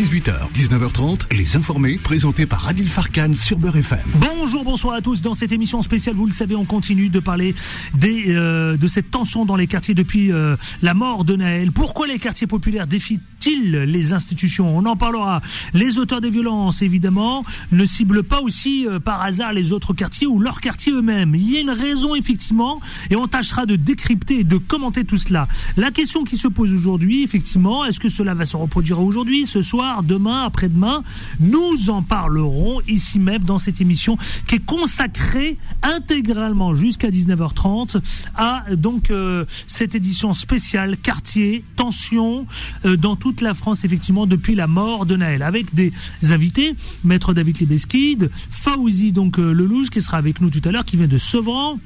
18h, 19h30, Les Informés, présentés par Adil Farkan sur Beurre FM. Bonjour, bonsoir à tous. Dans cette émission spéciale, vous le savez, on continue de parler des, euh, de cette tension dans les quartiers depuis euh, la mort de Naël. Pourquoi les quartiers populaires défient-ils les institutions On en parlera. Les auteurs des violences, évidemment, ne ciblent pas aussi euh, par hasard les autres quartiers ou leurs quartiers eux-mêmes. Il y a une raison, effectivement, et on tâchera de décrypter et de commenter tout cela. La question qui se pose aujourd'hui, effectivement, est-ce que cela va se reproduire aujourd'hui, ce soir, demain, après-demain? Nous en parlerons ici même dans cette émission qui est consacrée intégralement jusqu'à 19h30 à donc euh, cette édition spéciale quartier tension euh, dans toute la France effectivement depuis la mort de Naël. Avec des invités maître David Libeskid Faouzi donc euh, Lelouch qui sera avec nous tout à l'heure qui vient de Sevran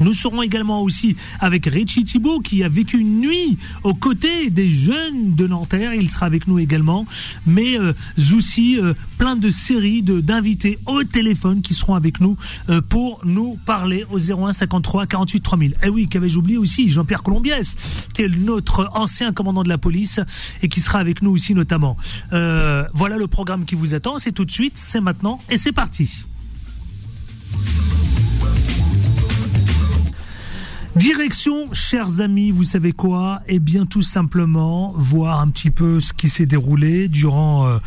nous serons également aussi avec Richie Thibault qui a vécu une nuit aux côtés des jeunes de Nanterre. Il sera avec nous également. Mais euh, aussi euh, plein de séries d'invités au téléphone qui seront avec nous euh, pour nous parler au 01 53 48 3000. Eh oui, qu'avais-je oublié aussi? Jean-Pierre Colombiès, qui est notre ancien commandant de la police et qui sera avec nous aussi notamment. Euh, voilà le programme qui vous attend. C'est tout de suite, c'est maintenant et c'est parti. Direction, chers amis, vous savez quoi? Eh bien, tout simplement, voir un petit peu ce qui s'est déroulé durant euh,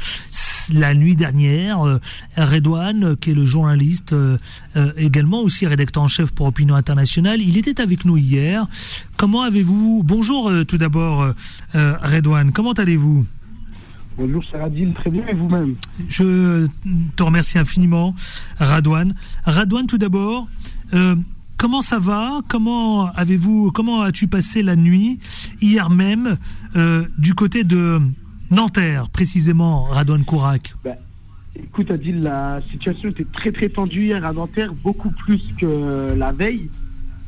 la nuit dernière. Euh, Redouane, qui est le journaliste, euh, euh, également aussi rédacteur en chef pour Opinion Internationale, il était avec nous hier. Comment avez-vous? Bonjour euh, tout d'abord, euh, euh, Redouane. Comment allez-vous? Bonjour, Radil, très bien, et vous-même? Je te remercie infiniment, Radouane. Radouane, tout d'abord, euh, comment ça va? Comment avez-vous Comment as-tu passé la nuit? Hier même euh, du côté de Nanterre, précisément, Radouane Kourak ben, Écoute, Adil, la situation était très très tendue hier à Nanterre, beaucoup plus que la veille.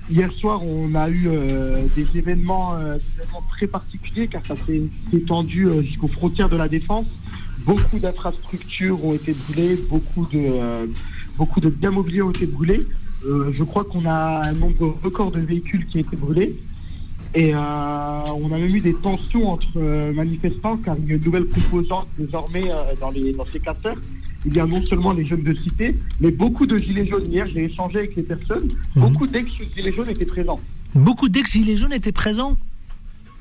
Hier soir, on a eu euh, des, événements, euh, des événements très particuliers car ça s'est étendu jusqu'aux frontières de la défense. Beaucoup d'infrastructures ont été brûlées, beaucoup de, beaucoup de biens mobiliers ont été brûlés. Euh, je crois qu'on a un nombre record de véhicules qui ont été brûlés. Et euh, on a même eu des tensions entre euh, manifestants car il y a une nouvelle composante désormais dans, les, dans ces casseurs. Il y a non seulement les jeunes de cité, mais beaucoup de gilets jaunes. Hier, j'ai échangé avec les personnes. Mhm. Beaucoup d'ex-gilets jaunes étaient présents. Beaucoup d'ex-gilets jaunes étaient présents.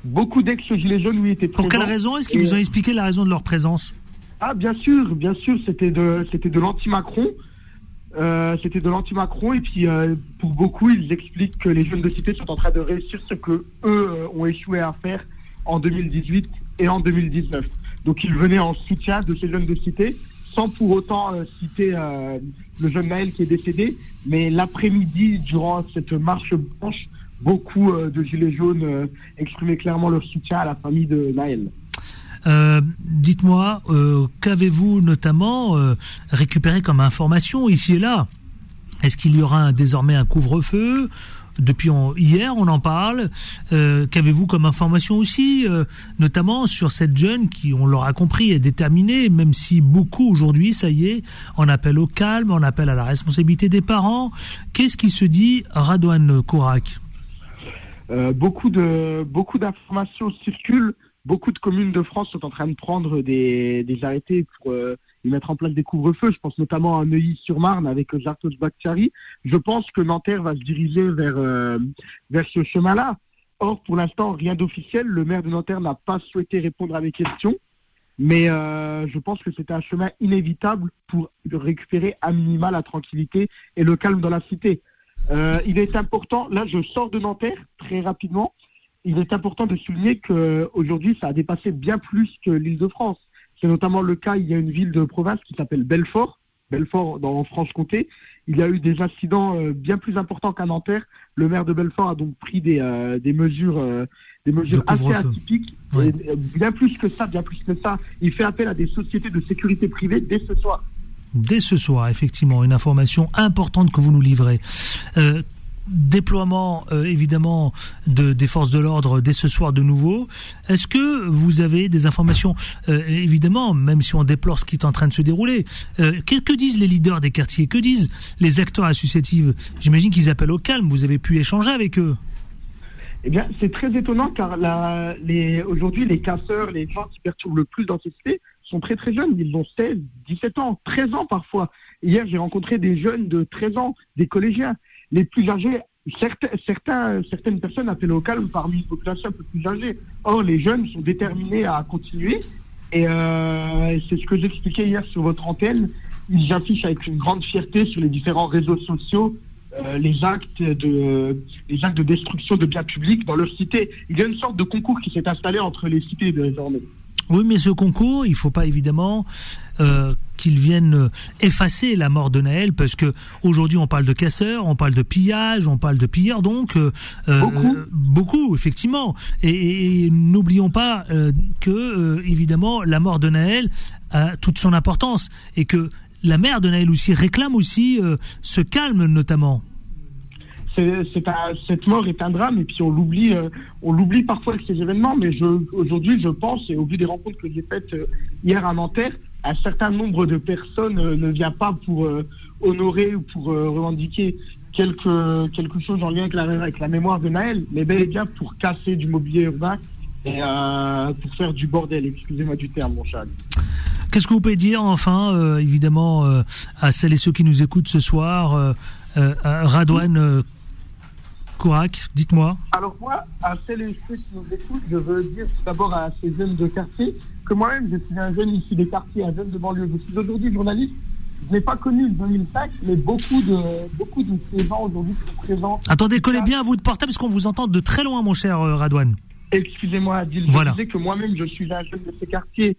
Beaucoup d'ex-gilets jaunes, oui, étaient présents. Pour quelle raison Est-ce qu'ils vous ont expliqué la raison de leur présence? Ah, bien sûr, bien sûr, c'était de, c'était de l'anti-Macron. Euh, c'était de l'anti-Macron et puis euh, pour beaucoup ils expliquent que les jeunes de cité sont en train de réussir ce que eux euh, ont échoué à faire en 2018 et en 2019. Donc ils venaient en soutien de ces jeunes de cité sans pour autant euh, citer euh, le jeune Naël qui est décédé. Mais l'après-midi, durant cette marche blanche, beaucoup euh, de gilets jaunes exprimaient clairement leur soutien à la famille de Naël. Euh, Dites-moi, euh, qu'avez-vous notamment euh, récupéré comme information ici et là? Est-ce qu'il y aura un- désormais un couvre-feu? Depuis hier, on en parle. Qu'avez-vous comme information aussi, notamment sur cette jeune qui, on l'aura compris, est déterminée, même si beaucoup aujourd'hui, ça y est, on appelle au calme, on appelle à la responsabilité des parents. Qu'est-ce qui se dit, Radouane Kourak beaucoup de beaucoup d'informations circulent. Beaucoup de communes de France sont en train de prendre des, des arrêtés pour euh, y mettre en place des couvre-feux. Je pense notamment à Neuilly-sur-Marne avec Jartos Bakhtiari. Je pense que Nanterre va se diriger vers euh, vers ce chemin-là. Or, pour l'instant, rien d'officiel. Le maire de Nanterre n'a pas souhaité répondre à mes questions. Mais euh, je pense que c'est un chemin inévitable pour récupérer à minima la tranquillité et le calme dans la cité. Il est important, là je sors de Nanterre très rapidement, il est important de souligner qu'aujourd'hui ça a dépassé bien plus que l'île de France. C'est notamment le cas, il y a une ville de province qui s'appelle Belfort, Belfort dans Franche-Comté. Il y a eu des incidents euh, bien plus importants qu'à Nanterre. Le maire de Belfort a donc pris des, euh, des mesures, euh, des mesures De assez atypiques. Ouais. Et, bien plus que ça, bien plus que ça. Il fait appel à des sociétés de sécurité privée dès ce soir. Dès ce soir, effectivement, une information importante que vous nous livrez. Euh, déploiement euh, évidemment de, des forces de l'ordre dès ce soir de nouveau. Est-ce que vous avez des informations, euh, évidemment, même si on déplore ce qui est en train de se dérouler, euh, que, disent les leaders des quartiers? Que disent les acteurs associatifs? J'imagine qu'ils appellent au calme. Vous avez pu échanger avec eux. Eh bien, c'est très étonnant car aujourd'hui, les casseurs, les gens qui perturbent le plus dans ces cités sont très très jeunes. Ils ont 16, 17 ans, 13 ans parfois. Hier, j'ai rencontré des jeunes de 13 ans, des collégiens. Les plus âgés, certains, certaines personnes appellent au calme parmi une population un peu plus âgée. Or, les jeunes sont déterminés à continuer. Et euh, c'est ce que j'expliquais hier sur votre antenne. Ils affichent avec une grande fierté sur les différents réseaux sociaux euh, les actes de les actes de destruction de biens publics dans leur cité. Il y a une sorte de concours qui s'est installé entre les cités désormais. Oui, mais ce concours, il ne faut pas évidemment euh, qu'il vienne effacer la mort de Naël, parce que aujourd'hui on parle de casseurs, on parle de pillage, on parle de pilleurs, donc euh, beaucoup. beaucoup. effectivement. Et, n'oublions pas que évidemment la mort de Naël a toute son importance et que la mère de Naël aussi réclame aussi euh, ce calme notamment. cette mort est un drame et puis on l'oublie, euh, on l'oublie parfois avec ces événements. Mais aujourd'hui, je pense et au vu des rencontres que j'ai faites euh, hier à Nanterre, un certain nombre de personnes ne vient pas pour honorer ou pour revendiquer quelque quelque chose en lien avec la, avec la mémoire de Naël, mais bel et bien pour casser du mobilier urbain et pour faire du bordel. Excusez-moi du terme, mon chat. Qu'est-ce que vous pouvez dire, enfin, euh, évidemment, euh, à celles et ceux qui nous écoutent ce soir, euh, Radouane Kourak, dites-moi. Alors moi, à celles et ceux qui nous écoutent, je veux dire tout d'abord à ces jeunes de quartier que moi-même, je suis un jeune issu des quartiers, un jeune de banlieue. Je suis aujourd'hui journaliste. Je n'ai pas connu le 2005, mais beaucoup de, beaucoup de ces gens aujourd'hui sont présents. Attendez, collez bien à vous de portable parce qu'on vous entend de très loin, mon cher Radouane. Excusez-moi, Adil. Je disais que moi-même, je suis un jeune de ces quartiers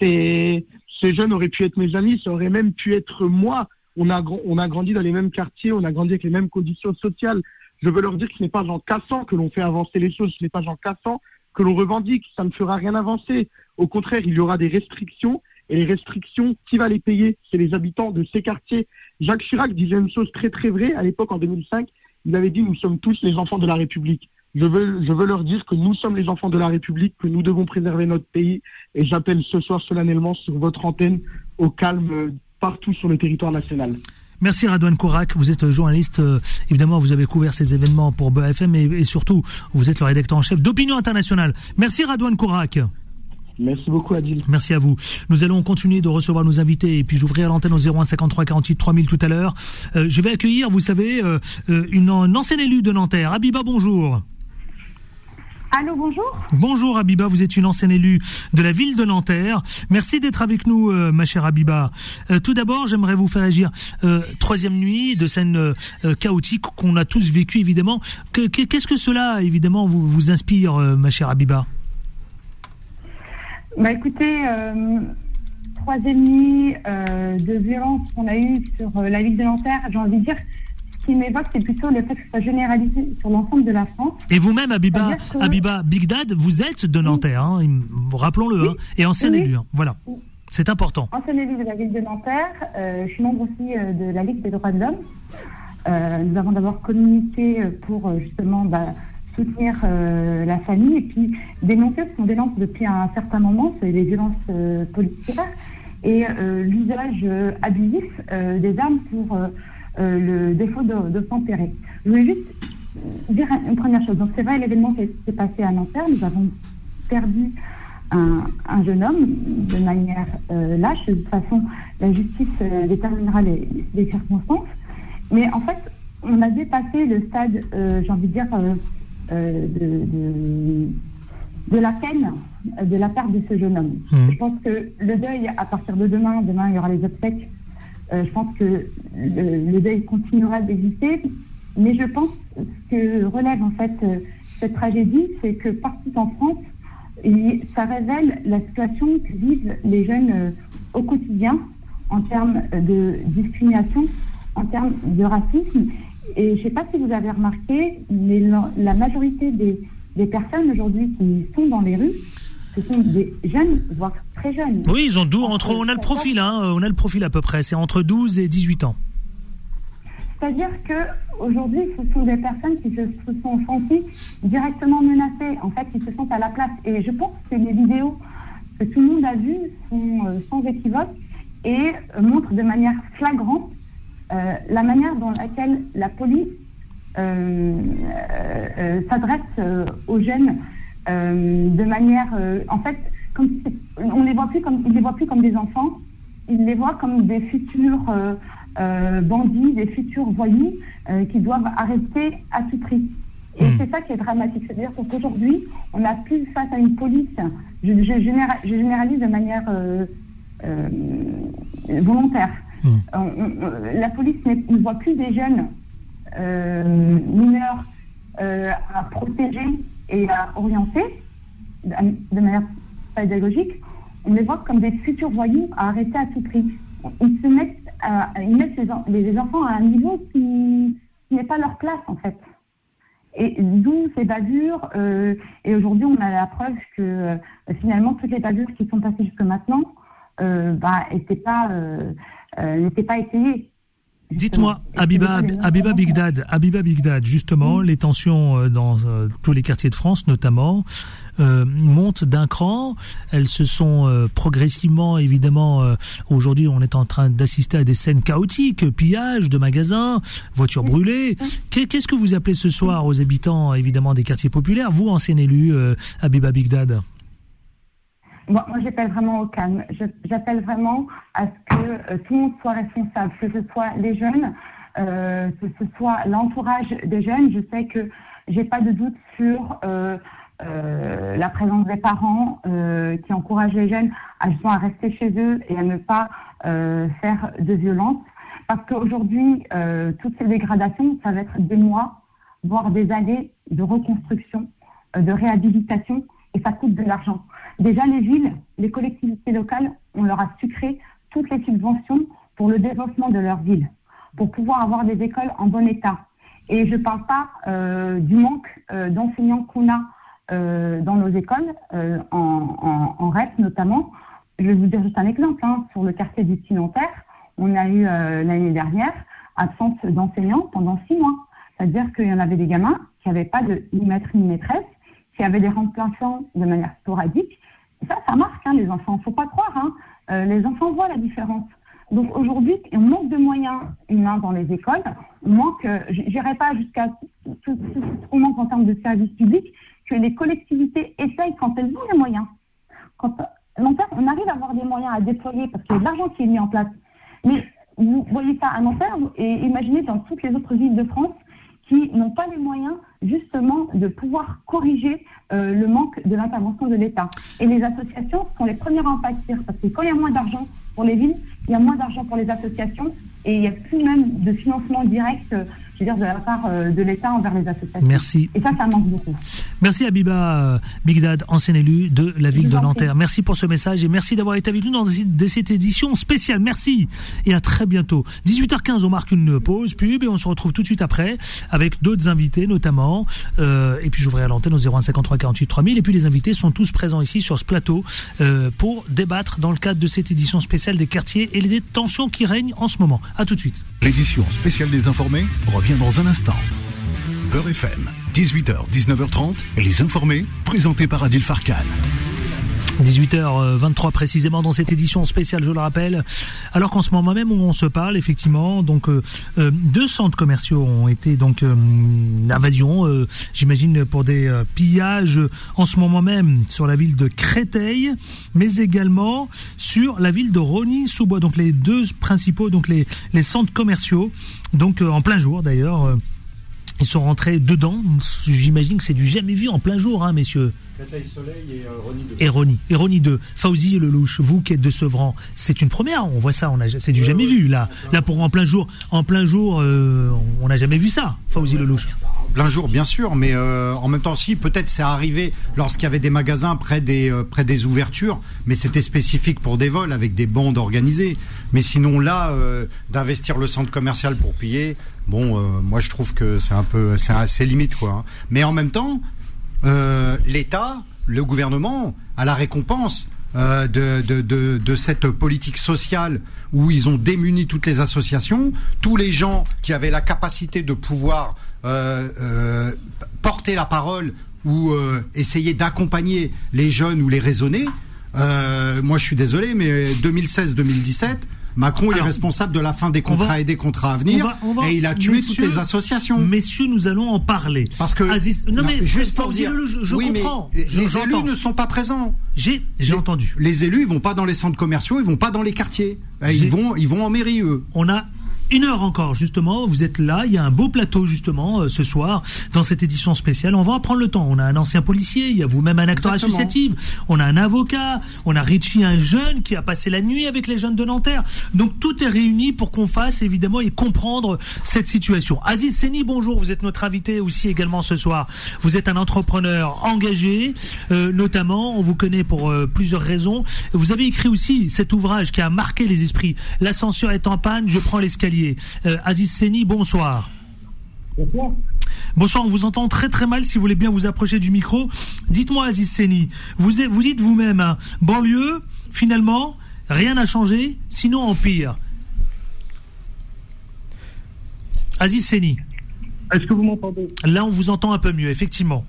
ces, ces jeunes auraient pu être mes amis, ça aurait même pu être moi. On a, on a grandi dans les mêmes quartiers, on a grandi avec les mêmes conditions sociales. Je veux leur dire que ce n'est pas en cassant que l'on fait avancer les choses, ce n'est pas en cassant que l'on revendique, ça ne fera rien avancer. Au contraire, il y aura des restrictions, et les restrictions, qui va les payer? C'est les habitants de ces quartiers. Jacques Chirac disait une chose très très vraie à l'époque, en 2005, il avait dit, nous sommes tous les enfants de la République. Je veux, leur dire que nous sommes les enfants de la République, que nous devons préserver notre pays. Et j'appelle ce soir solennellement sur votre antenne au calme partout sur le territoire national. Merci Radouane Kourak, vous êtes journaliste, euh, évidemment vous avez couvert ces événements pour BFM et, et surtout vous êtes le rédacteur en chef d'Opinion Internationale. Merci Radouane Kourak. Merci beaucoup Adil. Merci à vous. Nous allons continuer de recevoir nos invités et puis j'ouvrirai l'antenne au 01 53 48 3000 tout à l'heure. Euh, je vais accueillir, vous savez, une, une ancienne élue de Nanterre. Abiba, bonjour. Allô, bonjour. Bonjour Abiba, vous êtes une ancienne élue de la ville de Nanterre. Merci d'être avec nous, euh, ma chère Abiba. Euh, tout d'abord, j'aimerais vous faire agir. Euh, troisième nuit de scène chaotique qu'on a tous vécu, évidemment. Qu'est-ce que cela, évidemment, vous, vous inspire, ma chère Abiba Bah écoutez, troisième nuit de violence qu'on a eue sur la ville de Nanterre, j'ai envie de dire ce qui m'évoque, c'est plutôt le fait que ça soit généralisé sur l'ensemble de la France. Et vous-même, Abiba, Abiba Big Dad, vous êtes de Nanterre, hein, rappelons-le, hein, et ancienne élue. Hein, voilà. C'est important. Ancienne élue de la ville de Nanterre. Euh, je suis membre aussi euh, de la Ligue des droits de l'homme. Euh, nous avons d'abord communiqué pour justement bah, soutenir la famille et puis dénoncer ce qu'on dénonce depuis un certain moment, c'est les violences policières et l'usage abusif des armes pour euh, le défaut de, de s'enterrer. Je voulais juste dire une première chose. Donc c'est vrai, l'événement qui s'est passé à Nanterre, nous avons perdu un, un jeune homme de manière euh, lâche. De toute façon, la justice euh, déterminera les, circonstances. Mais en fait, on a dépassé le stade, j'ai envie de dire, de, de, de, la peine de la perte de ce jeune homme. Mmh. Je pense que le deuil, à partir de demain, demain il y aura les obsèques, euh, je pense que le, deuil continuera d'exister, mais je pense que relève en fait euh, cette tragédie, c'est que partout en France, ça révèle la situation que vivent les jeunes euh, au quotidien en termes de discrimination, en termes de racisme. Et je ne sais pas si vous avez remarqué, mais la, majorité des, des personnes aujourd'hui qui sont dans les rues ce sont des jeunes, voire très jeunes. Oui, ils ont d'où entre, on a le profil, hein, on a le profil à peu près, c'est entre 12 et 18 ans. C'est-à-dire que aujourd'hui, ce sont des personnes qui se, sont senties directement menacées. En fait, ils se sentent à la place. Et je pense que les vidéos que tout le monde a vues sont euh, sans équivoque et montrent de manière flagrante euh, la manière dans laquelle la police s'adresse aux jeunes de manière, en fait, comme on les voit plus comme, ils les voient plus comme des enfants, ils les voient comme des futurs bandits, des futurs voyous qui doivent arrêter à tout prix. Et hmm. c'est ça qui est dramatique. C'est-à-dire qu'aujourd'hui, on n'a plus face à une police, je, je, généralise de manière euh, euh, volontaire. Hmm. la police ne voit plus des jeunes euh, mineurs à protéger et à orienter de manière pédagogique. On les voit comme des futurs voyous à arrêter à tout prix. Ils se mettent, ils mettent les, enfants à un niveau qui n'est pas leur place en fait. Et d'où ces bavures. Euh, et aujourd'hui, on a la preuve que euh, finalement, toutes les bavures qui sont passées jusque maintenant euh, bah, n'étaient pas, euh, euh, pas essayées. Dites-moi, Abiba, Abiba Bigdad, Abiba Bigdad, justement, les tensions euh, dans euh, tous les quartiers de France, notamment, euh, montent d'un cran. Elles se sont progressivement, évidemment, aujourd'hui, on est en train d'assister à des scènes chaotiques, pillage de magasins, voitures brûlées. Qu'est-ce que vous appelez ce soir aux habitants, évidemment, des quartiers populaires, vous, ancien élu, Abiba Bigdad? Moi, j'appelle vraiment au calme. J'appelle vraiment à ce que euh, tout le monde soit responsable, que ce soit les jeunes, euh, que ce soit l'entourage des jeunes. Je sais que j'ai pas de doute sur euh, la présence des parents qui encouragent les jeunes à, à rester chez eux et à ne pas faire de violence. Parce qu'aujourd'hui, toutes ces dégradations, ça va être des mois, voire des années de reconstruction, de réhabilitation, et ça coûte de l'argent. Déjà, les villes, les collectivités locales, on leur a sucré toutes les subventions pour le développement de leur ville, pour pouvoir avoir des écoles en bon état. Et je ne parle pas euh, du manque euh, d'enseignants qu'on a euh, dans nos écoles, en, en, REP notamment. Je vais vous dire juste un exemple. Hein, sur le quartier du Sinantaire, on a eu l'année dernière absence d'enseignants pendant six mois. C'est-à-dire qu'il y en avait des gamins qui n'avaient pas de ni maître ni maîtresse, qui avaient des remplaçants de manière sporadique ça, ça marque, hein, les enfants. Faut pas croire. Hein. Euh, les enfants voient la différence. Donc aujourd'hui, on manque de moyens humains dans les écoles. On manque, euh, pas jusqu'à ce qu'on manque en termes de services publics, que les collectivités essayent quand elles ont les moyens. Quand on arrive à avoir des moyens à déployer parce qu'il y a de l'argent qui est mis en place. Mais vous voyez ça à Nanterre et imaginez dans toutes les autres villes de France qui n'ont pas les moyens justement de pouvoir corriger euh, le manque de l'intervention de l'État. Et les associations sont les premières à en pâtir parce que quand il y a moins d'argent pour les villes, il y a moins d'argent pour les associations et il n'y a plus même de financement direct euh, dire, de la part euh, de l'État envers les associations. Merci. Et ça, ça manque beaucoup. Merci Abiba euh, Bigdad, ancien élu de la ville de Nanterre. Merci pour ce message et merci d'avoir été avec nous dans cette édition spéciale. Merci et à très bientôt. 18h15, on marque une pause pub et on se retrouve tout de suite après avec d'autres invités notamment. Euh, et puis j'ouvrirai l'antenne au 0153 48 3000. Et puis les invités sont tous présents ici sur ce plateau euh, pour débattre dans le cadre de cette édition spéciale des quartiers et les tensions qui règnent en ce moment. À tout de suite. L'édition spéciale des informés revient dans un instant. Beurre FM, 18h, 19h30, et les informés, présentés par Adil Farkan. 18h23 précisément dans cette édition spéciale, je le rappelle. Alors qu'en ce moment même où on se parle, effectivement, donc euh, euh, deux centres commerciaux ont été donc euh, invasion, euh, j'imagine pour des euh, pillages en ce moment même sur la ville de Créteil, mais également sur la ville de Rony-sous-Bois. Donc les deux principaux, donc les, les centres commerciaux, donc en plein jour d'ailleurs. Ils sont rentrés dedans. J'imagine que c'est du jamais vu en plein jour, hein, messieurs. Créteil Soleil et euh, Rony 2. Et et Rony 2. Fauzi et Lelouch, vous qui êtes de Sevran, c'est une première. On voit ça, on a, c'est du jamais vu là. Là pour en plein jour, en plein jour, euh, on n'a jamais vu ça. Fauzi Lelouch. Plein jour, bien sûr, mais euh, en même temps, si peut-être c'est arrivé lorsqu'il y avait des magasins près des euh, près des ouvertures, mais c'était spécifique pour des vols avec des bandes organisées. Mais sinon là, d'investir le centre commercial pour piller, bon, euh, moi je trouve que c'est un peu, c'est assez limite quoi. hein. Mais en même temps, euh, l'État, le gouvernement, a la récompense euh, de, de, de, de cette politique sociale où ils ont démuni toutes les associations, tous les gens qui avaient la capacité de pouvoir porter la parole ou essayer d'accompagner les jeunes ou les raisonner. Moi, je suis désolé, mais 2016-2017, Macron il est responsable de la fin des va- contrats et des contrats à venir, on va- on va- et il a tué toutes les associations. Messieurs, nous allons en parler. Parce que Aziz, non, mais juste pour dire, formulez-le, je, je oui, comprends. mais Je- les élus ne sont pas présents. J'ai, entendu. Les élus, ils vont pas dans les centres commerciaux, ils vont pas dans les quartiers. Ils vont, ils vont en mairie eux. On a une heure encore, justement. Vous êtes là. Il y a un beau plateau, justement, euh, ce soir, dans cette édition spéciale. On va en prendre le temps. On a un ancien policier. Il y a vous-même un acteur Exactement. associatif. On a un avocat. On a Richie, un jeune qui a passé la nuit avec les jeunes de Nanterre. Donc, tout est réuni pour qu'on fasse, évidemment, et comprendre cette situation. Aziz Seni, bonjour. Vous êtes notre invité aussi également ce soir. Vous êtes un entrepreneur engagé, euh, notamment. On vous connaît pour euh, plusieurs raisons. Vous avez écrit aussi cet ouvrage qui a marqué les esprits. L'ascenseur est en panne, je prends l'escalier. Euh, Aziz Seni, bonsoir. Bonsoir, on vous entend très très mal si vous voulez bien vous approcher du micro. Dites-moi Aziz Seni, vous, vous dites vous-même, hein, banlieue, finalement, rien n'a changé, sinon empire. Aziz Seni, Est-ce que vous m'entendez? Là on vous entend un peu mieux, effectivement.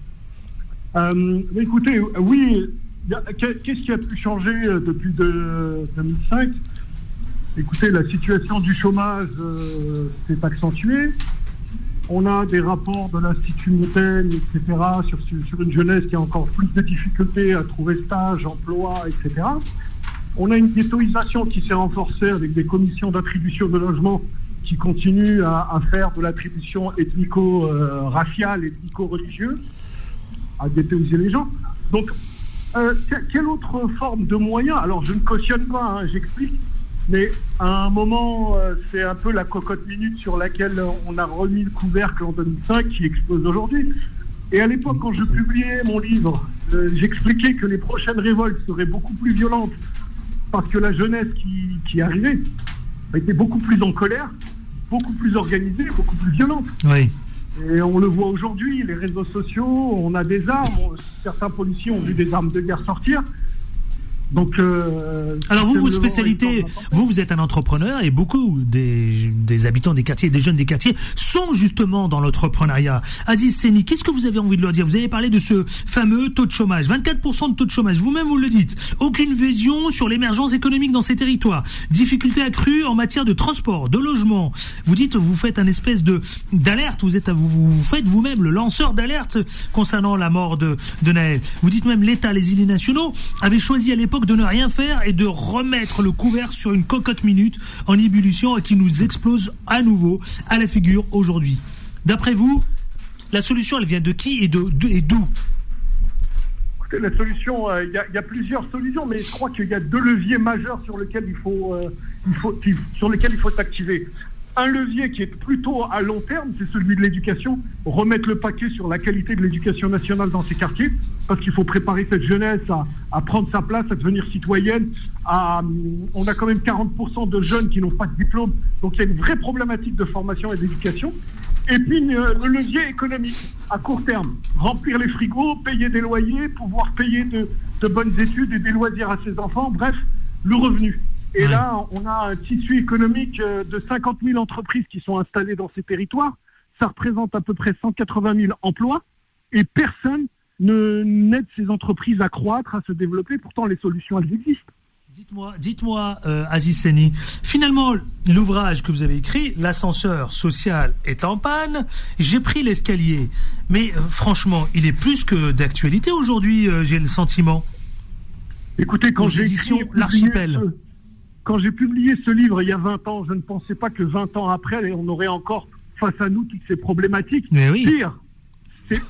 Euh, Écoutez, oui, qu'est-ce qui a pu changer euh, depuis de- 2005 Écoutez, la situation du chômage euh, s'est accentuée. On a des rapports de l'Institut Montaigne, etc., sur, une jeunesse qui a encore plus de difficultés à trouver stage, emploi, etc. On a une ghettoisation qui s'est renforcée avec des commissions d'attribution de logement qui continuent à, faire de l'attribution ethnico-raciale, ethnico-religieuse, à ghettoiser les gens. Donc, euh, que- quelle autre forme de moyen Alors, je ne cautionne pas, hein, j'explique, mais à un moment, euh, c'est un peu la cocotte minute sur laquelle on a remis le couvercle en 2005 qui explose aujourd'hui. Et à l'époque, quand je publiais mon livre, euh, j'expliquais que les prochaines révoltes seraient beaucoup plus violentes parce que la jeunesse qui, qui arrivait était beaucoup plus en colère, beaucoup plus organisée, beaucoup plus violente. Oui. Et on le voit aujourd'hui, les réseaux sociaux, on a des armes, certains policiers ont vu des armes de guerre sortir. Donc, euh, Alors vous, vent spécialité, vous, vous êtes un entrepreneur et beaucoup des, des habitants des quartiers, des jeunes des quartiers sont justement dans l'entrepreneuriat. Aziz Seni, qu'est-ce que vous avez envie de leur dire? Vous avez parlé de ce fameux taux de chômage, 24% de taux de chômage. Vous-même, vous le dites. Aucune vision sur l'émergence économique dans ces territoires. Difficultés accrues en matière de transport, de logement. Vous dites, vous faites un espèce de d'alerte. Vous êtes, vous, vous faites vous-même le lanceur d'alerte concernant la mort de, de Naël. Vous dites même l'État, les îles nationaux avaient choisi à l'époque de ne rien faire et de remettre le couvert sur une cocotte minute en ébullition et qui nous explose à nouveau à la figure aujourd'hui. D'après vous, la solution, elle vient de qui et de de- d'où? Écoutez, la solution, euh, il y, a- plusieurs solutions, mais je crois qu'il y a deux leviers majeurs sur lesquels il faut, euh. Un levier qui est plutôt à long terme, c'est celui de l'éducation. Remettre le paquet sur la qualité de l'éducation nationale dans ces quartiers, parce qu'il faut préparer cette jeunesse à, prendre sa place, à devenir citoyenne. On a quand même 40% de jeunes qui n'ont pas de diplôme, donc il y a une vraie problématique de formation et d'éducation. Et puis le levier économique à court terme, remplir les frigos, payer des loyers, pouvoir payer de bonnes études et des loisirs à ses enfants, bref, le revenu. Et Ouais. là, on a un tissu économique euh, de 50 000 entreprises qui sont installées dans ces territoires. Ça représente à peu près 180 000 emplois et personne ne n'aide ces entreprises à croître, à se développer. Pourtant, les solutions, elles existent. Dites-moi, dites-moi, euh, Aziz Seni, finalement, l'ouvrage que vous avez écrit, L'ascenseur social est en panne, j'ai pris l'escalier. Mais euh, franchement, il est plus que d'actualité aujourd'hui, euh, j'ai le sentiment. Écoutez, quand j'ai écrit publié L'Archipel. Quand j'ai publié ce livre il y a 20 ans, je ne pensais pas que 20 ans après, on aurait encore face à nous toutes ces problématiques. Mais oui. Pire,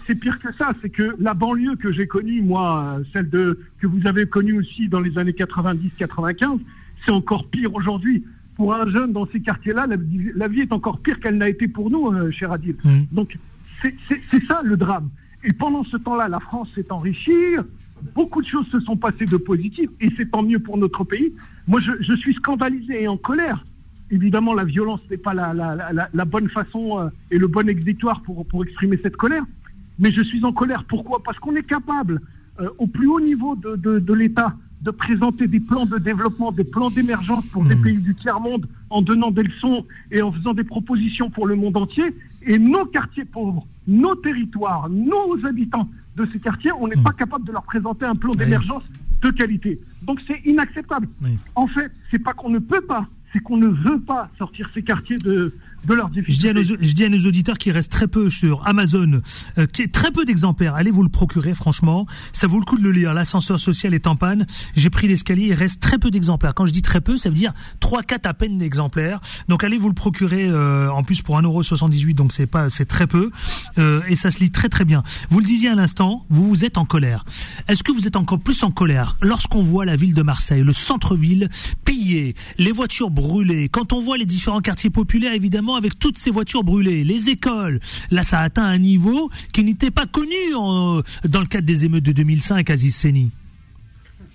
c'est pire que ça, c'est que la banlieue que j'ai connue, moi, euh, celle de que vous avez connue aussi dans les années 90-95, c'est encore pire aujourd'hui. Pour un jeune dans ces quartiers-là, la, vie- la vie est encore pire qu'elle n'a été pour nous, euh, cher Adil. Mm. Donc, c'est ça le drame. Et pendant ce temps-là, la France s'est enrichie, beaucoup de choses se sont passées de positives, et c'est tant mieux pour notre pays. Moi, je, je suis scandalisé et en colère. Évidemment, la violence n'est pas la, la- la- la- la bonne façon euh, et le bon exutoire pour, pour exprimer cette colère. Mais je suis en colère. Pourquoi? Parce qu'on est capable, euh, au plus haut niveau de, de- de l'État, de présenter des plans de développement, des plans d'émergence pour des Mhm. pays du tiers-monde, en donnant des leçons et en faisant des propositions pour le monde entier. Et nos quartiers pauvres, nos territoires, nos habitants de ces quartiers, on n'est Mhm. pas capable de leur présenter un plan d'émergence de qualité. Donc c'est inacceptable. En fait, c'est pas qu'on ne peut pas, c'est qu'on ne veut pas sortir ces quartiers de, de leurs je dis, à nos, je dis à nos auditeurs qu'il reste très peu sur Amazon, euh, qui est très peu d'exemplaires. Allez vous le procurer, franchement. Ça vaut le coup de le lire. L'ascenseur social est en panne. J'ai pris l'escalier. Il reste très peu d'exemplaires. Quand je dis très peu, ça veut dire 3, 4 à peine d'exemplaires. Donc allez vous le procurer, euh, en plus pour 1,78€. Donc c'est pas, c'est très peu. Euh, et ça se lit très très bien. Vous le disiez à l'instant, vous vous êtes en colère. Est-ce que vous êtes encore plus en colère lorsqu'on voit la ville de Marseille, le centre-ville pillé, les voitures brûlées, quand on voit les différents quartiers populaires, évidemment, avec toutes ces voitures brûlées, les écoles. Là, ça a atteint un niveau qui n'était pas connu dans le cadre des émeutes de 2005, Aziz Seni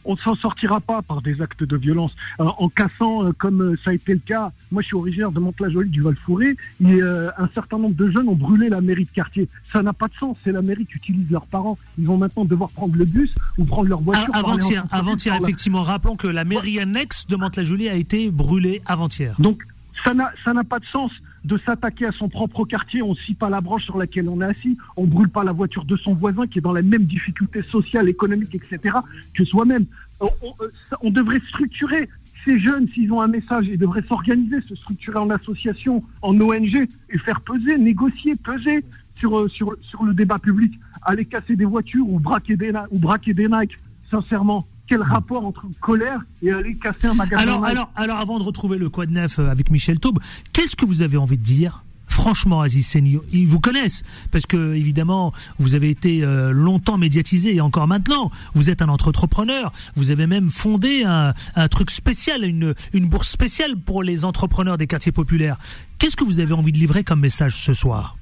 on ne s'en sortira pas par des actes de violence. Euh, en cassant, euh, comme euh, ça a été le cas, moi je suis originaire de Mantes-la-Jolie, du Val-Fouré, et un certain nombre de jeunes ont brûlé la mairie de quartier. Ça n'a pas de sens, c'est la mairie qui utilise leurs parents. Ils vont maintenant devoir prendre le bus ou prendre leur voiture. avant-hier, avant-hier, effectivement, rappelons que la mairie annexe de Mantes-la-Jolie a été brûlée avant-hier. Donc ça n'a pas de sens de s'attaquer à son propre quartier. On ne scie pas la branche sur laquelle on est assis. On brûle pas la voiture de son voisin qui est dans la même difficulté sociale, économique, etc. que soi-même. On, euh, devrait structurer ces jeunes, s'ils ont un message, ils devraient s'organiser, se structurer en association, en ONG et faire peser, négocier, peser sur, euh, sur, sur le débat public. Aller casser des voitures ou braquer des, ou braquer des Nike, sincèrement, quel rapport entre colère et aller casser un magasin alors, alors, alors, avant de retrouver le Quad Neuf euh, avec Michel Taube, qu'est-ce que vous avez envie de dire Franchement, Aziz Seni, ils vous connaissent parce que évidemment, vous avez été euh, longtemps médiatisé et encore maintenant, vous êtes un entrepreneur. Vous avez même fondé un, un truc spécial, une, une bourse spéciale pour les entrepreneurs des quartiers populaires. Qu'est-ce que vous avez envie de livrer comme message ce soir?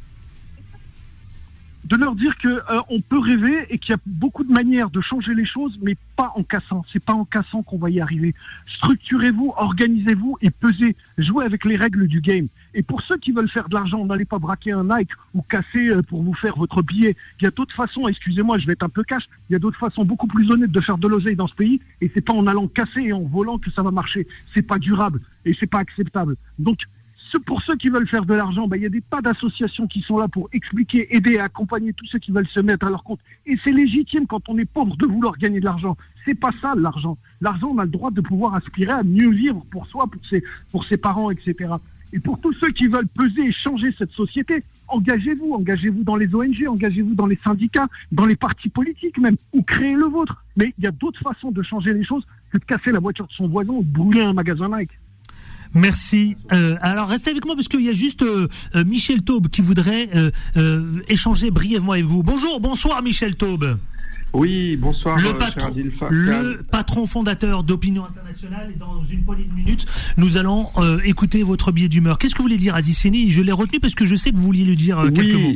De leur dire que euh, on peut rêver et qu'il y a beaucoup de manières de changer les choses, mais pas en cassant. C'est pas en cassant qu'on va y arriver. Structurez-vous, organisez-vous et pesez. Jouez avec les règles du game. Et pour ceux qui veulent faire de l'argent, n'allez pas braquer un Nike ou casser euh, pour vous faire votre billet. Il y a d'autres façons. Excusez-moi, je vais être un peu cash. Il y a d'autres façons beaucoup plus honnêtes de faire de l'oseille dans ce pays. Et c'est pas en allant casser et en volant que ça va marcher. C'est pas durable et c'est pas acceptable. Donc pour ceux qui veulent faire de l'argent, ben, il y a des tas d'associations qui sont là pour expliquer, aider, accompagner tous ceux qui veulent se mettre à leur compte. Et c'est légitime quand on est pauvre de vouloir gagner de l'argent. C'est pas ça l'argent. L'argent, on a le droit de pouvoir aspirer à mieux vivre pour soi, pour ses, pour ses parents, etc. Et pour tous ceux qui veulent peser et changer cette société, engagez-vous, engagez-vous dans les ONG, engagez-vous dans les syndicats, dans les partis politiques même, ou créez le vôtre. Mais il y a d'autres façons de changer les choses que de casser la voiture de son voisin ou de brûler un magasin Nike. Merci. Euh, alors restez avec moi parce qu'il y a juste euh, euh, Michel Taube qui voudrait échanger brièvement avec vous. Bonjour, bonsoir Michel Taube. Oui, bonsoir. Le, patron, le patron fondateur d'Opinion Internationale et dans une poignée de minutes, nous allons écouter votre billet d'humeur. Qu'est-ce que vous voulez dire, Aziz Je l'ai retenu parce que je sais que vous vouliez lui dire quelques mots.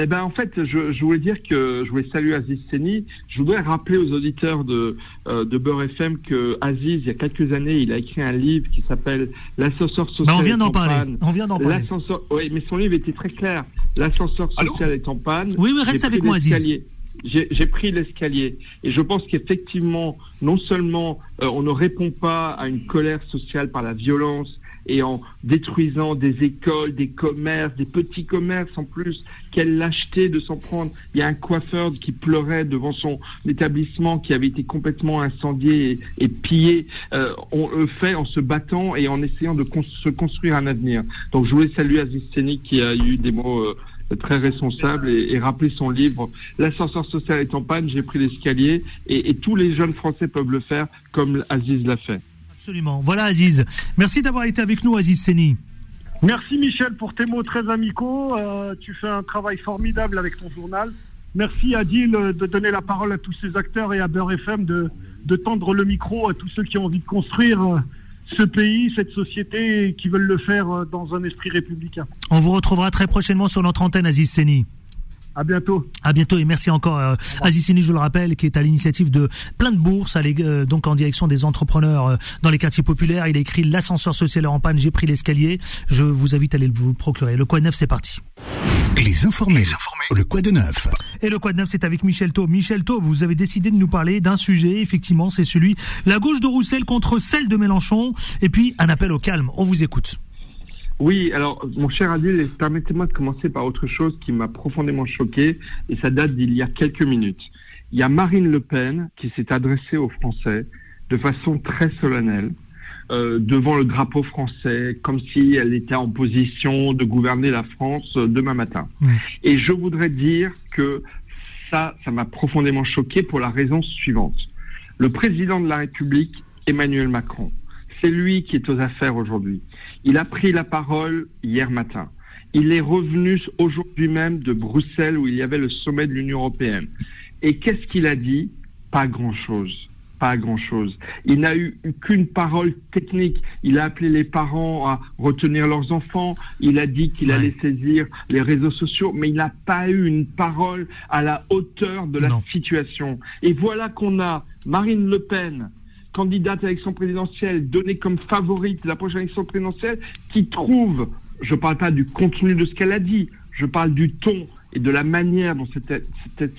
Eh ben en fait, je, je, voulais dire que je voulais saluer Aziz Seni. Je voudrais rappeler aux auditeurs de euh, de Beurre FM que Aziz, il y a quelques années, il a écrit un livre qui s'appelle L'ascenseur social. Ben on vient d'en parler. On vient d'en parler. Oui, mais son livre était très clair. L'ascenseur social est en panne. Oui, oui, reste avec moi, Aziz j'ai pris l'escalier et je pense qu'effectivement, non seulement euh, on ne répond pas à une colère sociale par la violence et en détruisant des écoles, des commerces, des petits commerces en plus. Quelle lâcheté de s'en prendre. Il y a un coiffeur qui pleurait devant son établissement qui avait été complètement incendié et, pillé. Euh, on le fait en se battant et en essayant de se construire un avenir. Donc je voulais saluer Aziz Séni qui a eu des mots euh, très responsables et, rappeler son livre L'ascenseur social est en panne, j'ai pris l'escalier et, et tous les jeunes Français peuvent le faire comme Aziz l'a fait. Absolument. Voilà Aziz. Merci d'avoir été avec nous Aziz Seni. Merci Michel pour tes mots très amicaux. Euh, tu fais un travail formidable avec ton journal. Merci Adil euh, de donner la parole à tous ces acteurs et à Beurre FM de, de tendre le micro à tous ceux qui ont envie de construire euh, ce pays, cette société, qui veulent le faire dans un esprit républicain. On vous retrouvera très prochainement sur notre antenne Aziz Seni. À bientôt. À bientôt et merci encore euh, Azizini, je le rappelle, qui est à l'initiative de plein de bourses, euh, donc en direction des entrepreneurs euh, dans les quartiers populaires. Il a écrit l'ascenseur social est en panne, j'ai pris l'escalier. Je vous invite à aller vous procurer. Le Quad Neuf, c'est parti. Les informés. Le Quad Neuf. Et le Quad Neuf, c'est avec Michel Taube. Michel Taube, vous avez décidé de nous parler d'un sujet, effectivement, c'est celui la gauche de Roussel contre celle de Mélenchon, et puis un appel au calme. On vous écoute. Oui, alors mon cher Adil, permettez-moi de commencer par autre chose qui m'a profondément choqué, et ça date d'il y a quelques minutes. Il y a Marine Le Pen qui s'est adressée aux Français de façon très solennelle euh, devant le drapeau français, comme si elle était en position de gouverner la France euh, demain matin. Et je voudrais dire que ça, ça m'a profondément choqué pour la raison suivante. Le président de la République, Emmanuel Macron, c'est lui qui est aux affaires aujourd'hui. Il a pris la parole hier matin. Il est revenu aujourd'hui même de Bruxelles où il y avait le sommet de l'Union européenne. Et qu'est-ce qu'il a dit? Pas grand-chose. Pas grand-chose. Il n'a eu qu'une parole technique. Il a appelé les parents à retenir leurs enfants. Il a dit qu'il allait saisir les réseaux sociaux, mais il n'a pas eu une parole à la hauteur de la situation. Et voilà qu'on a Marine Le Pen, candidate à l'élection présidentielle, donnée comme favorite la prochaine élection présidentielle, qui trouve, je ne parle pas du contenu de ce qu'elle a dit, je parle du ton et de la manière dont c'était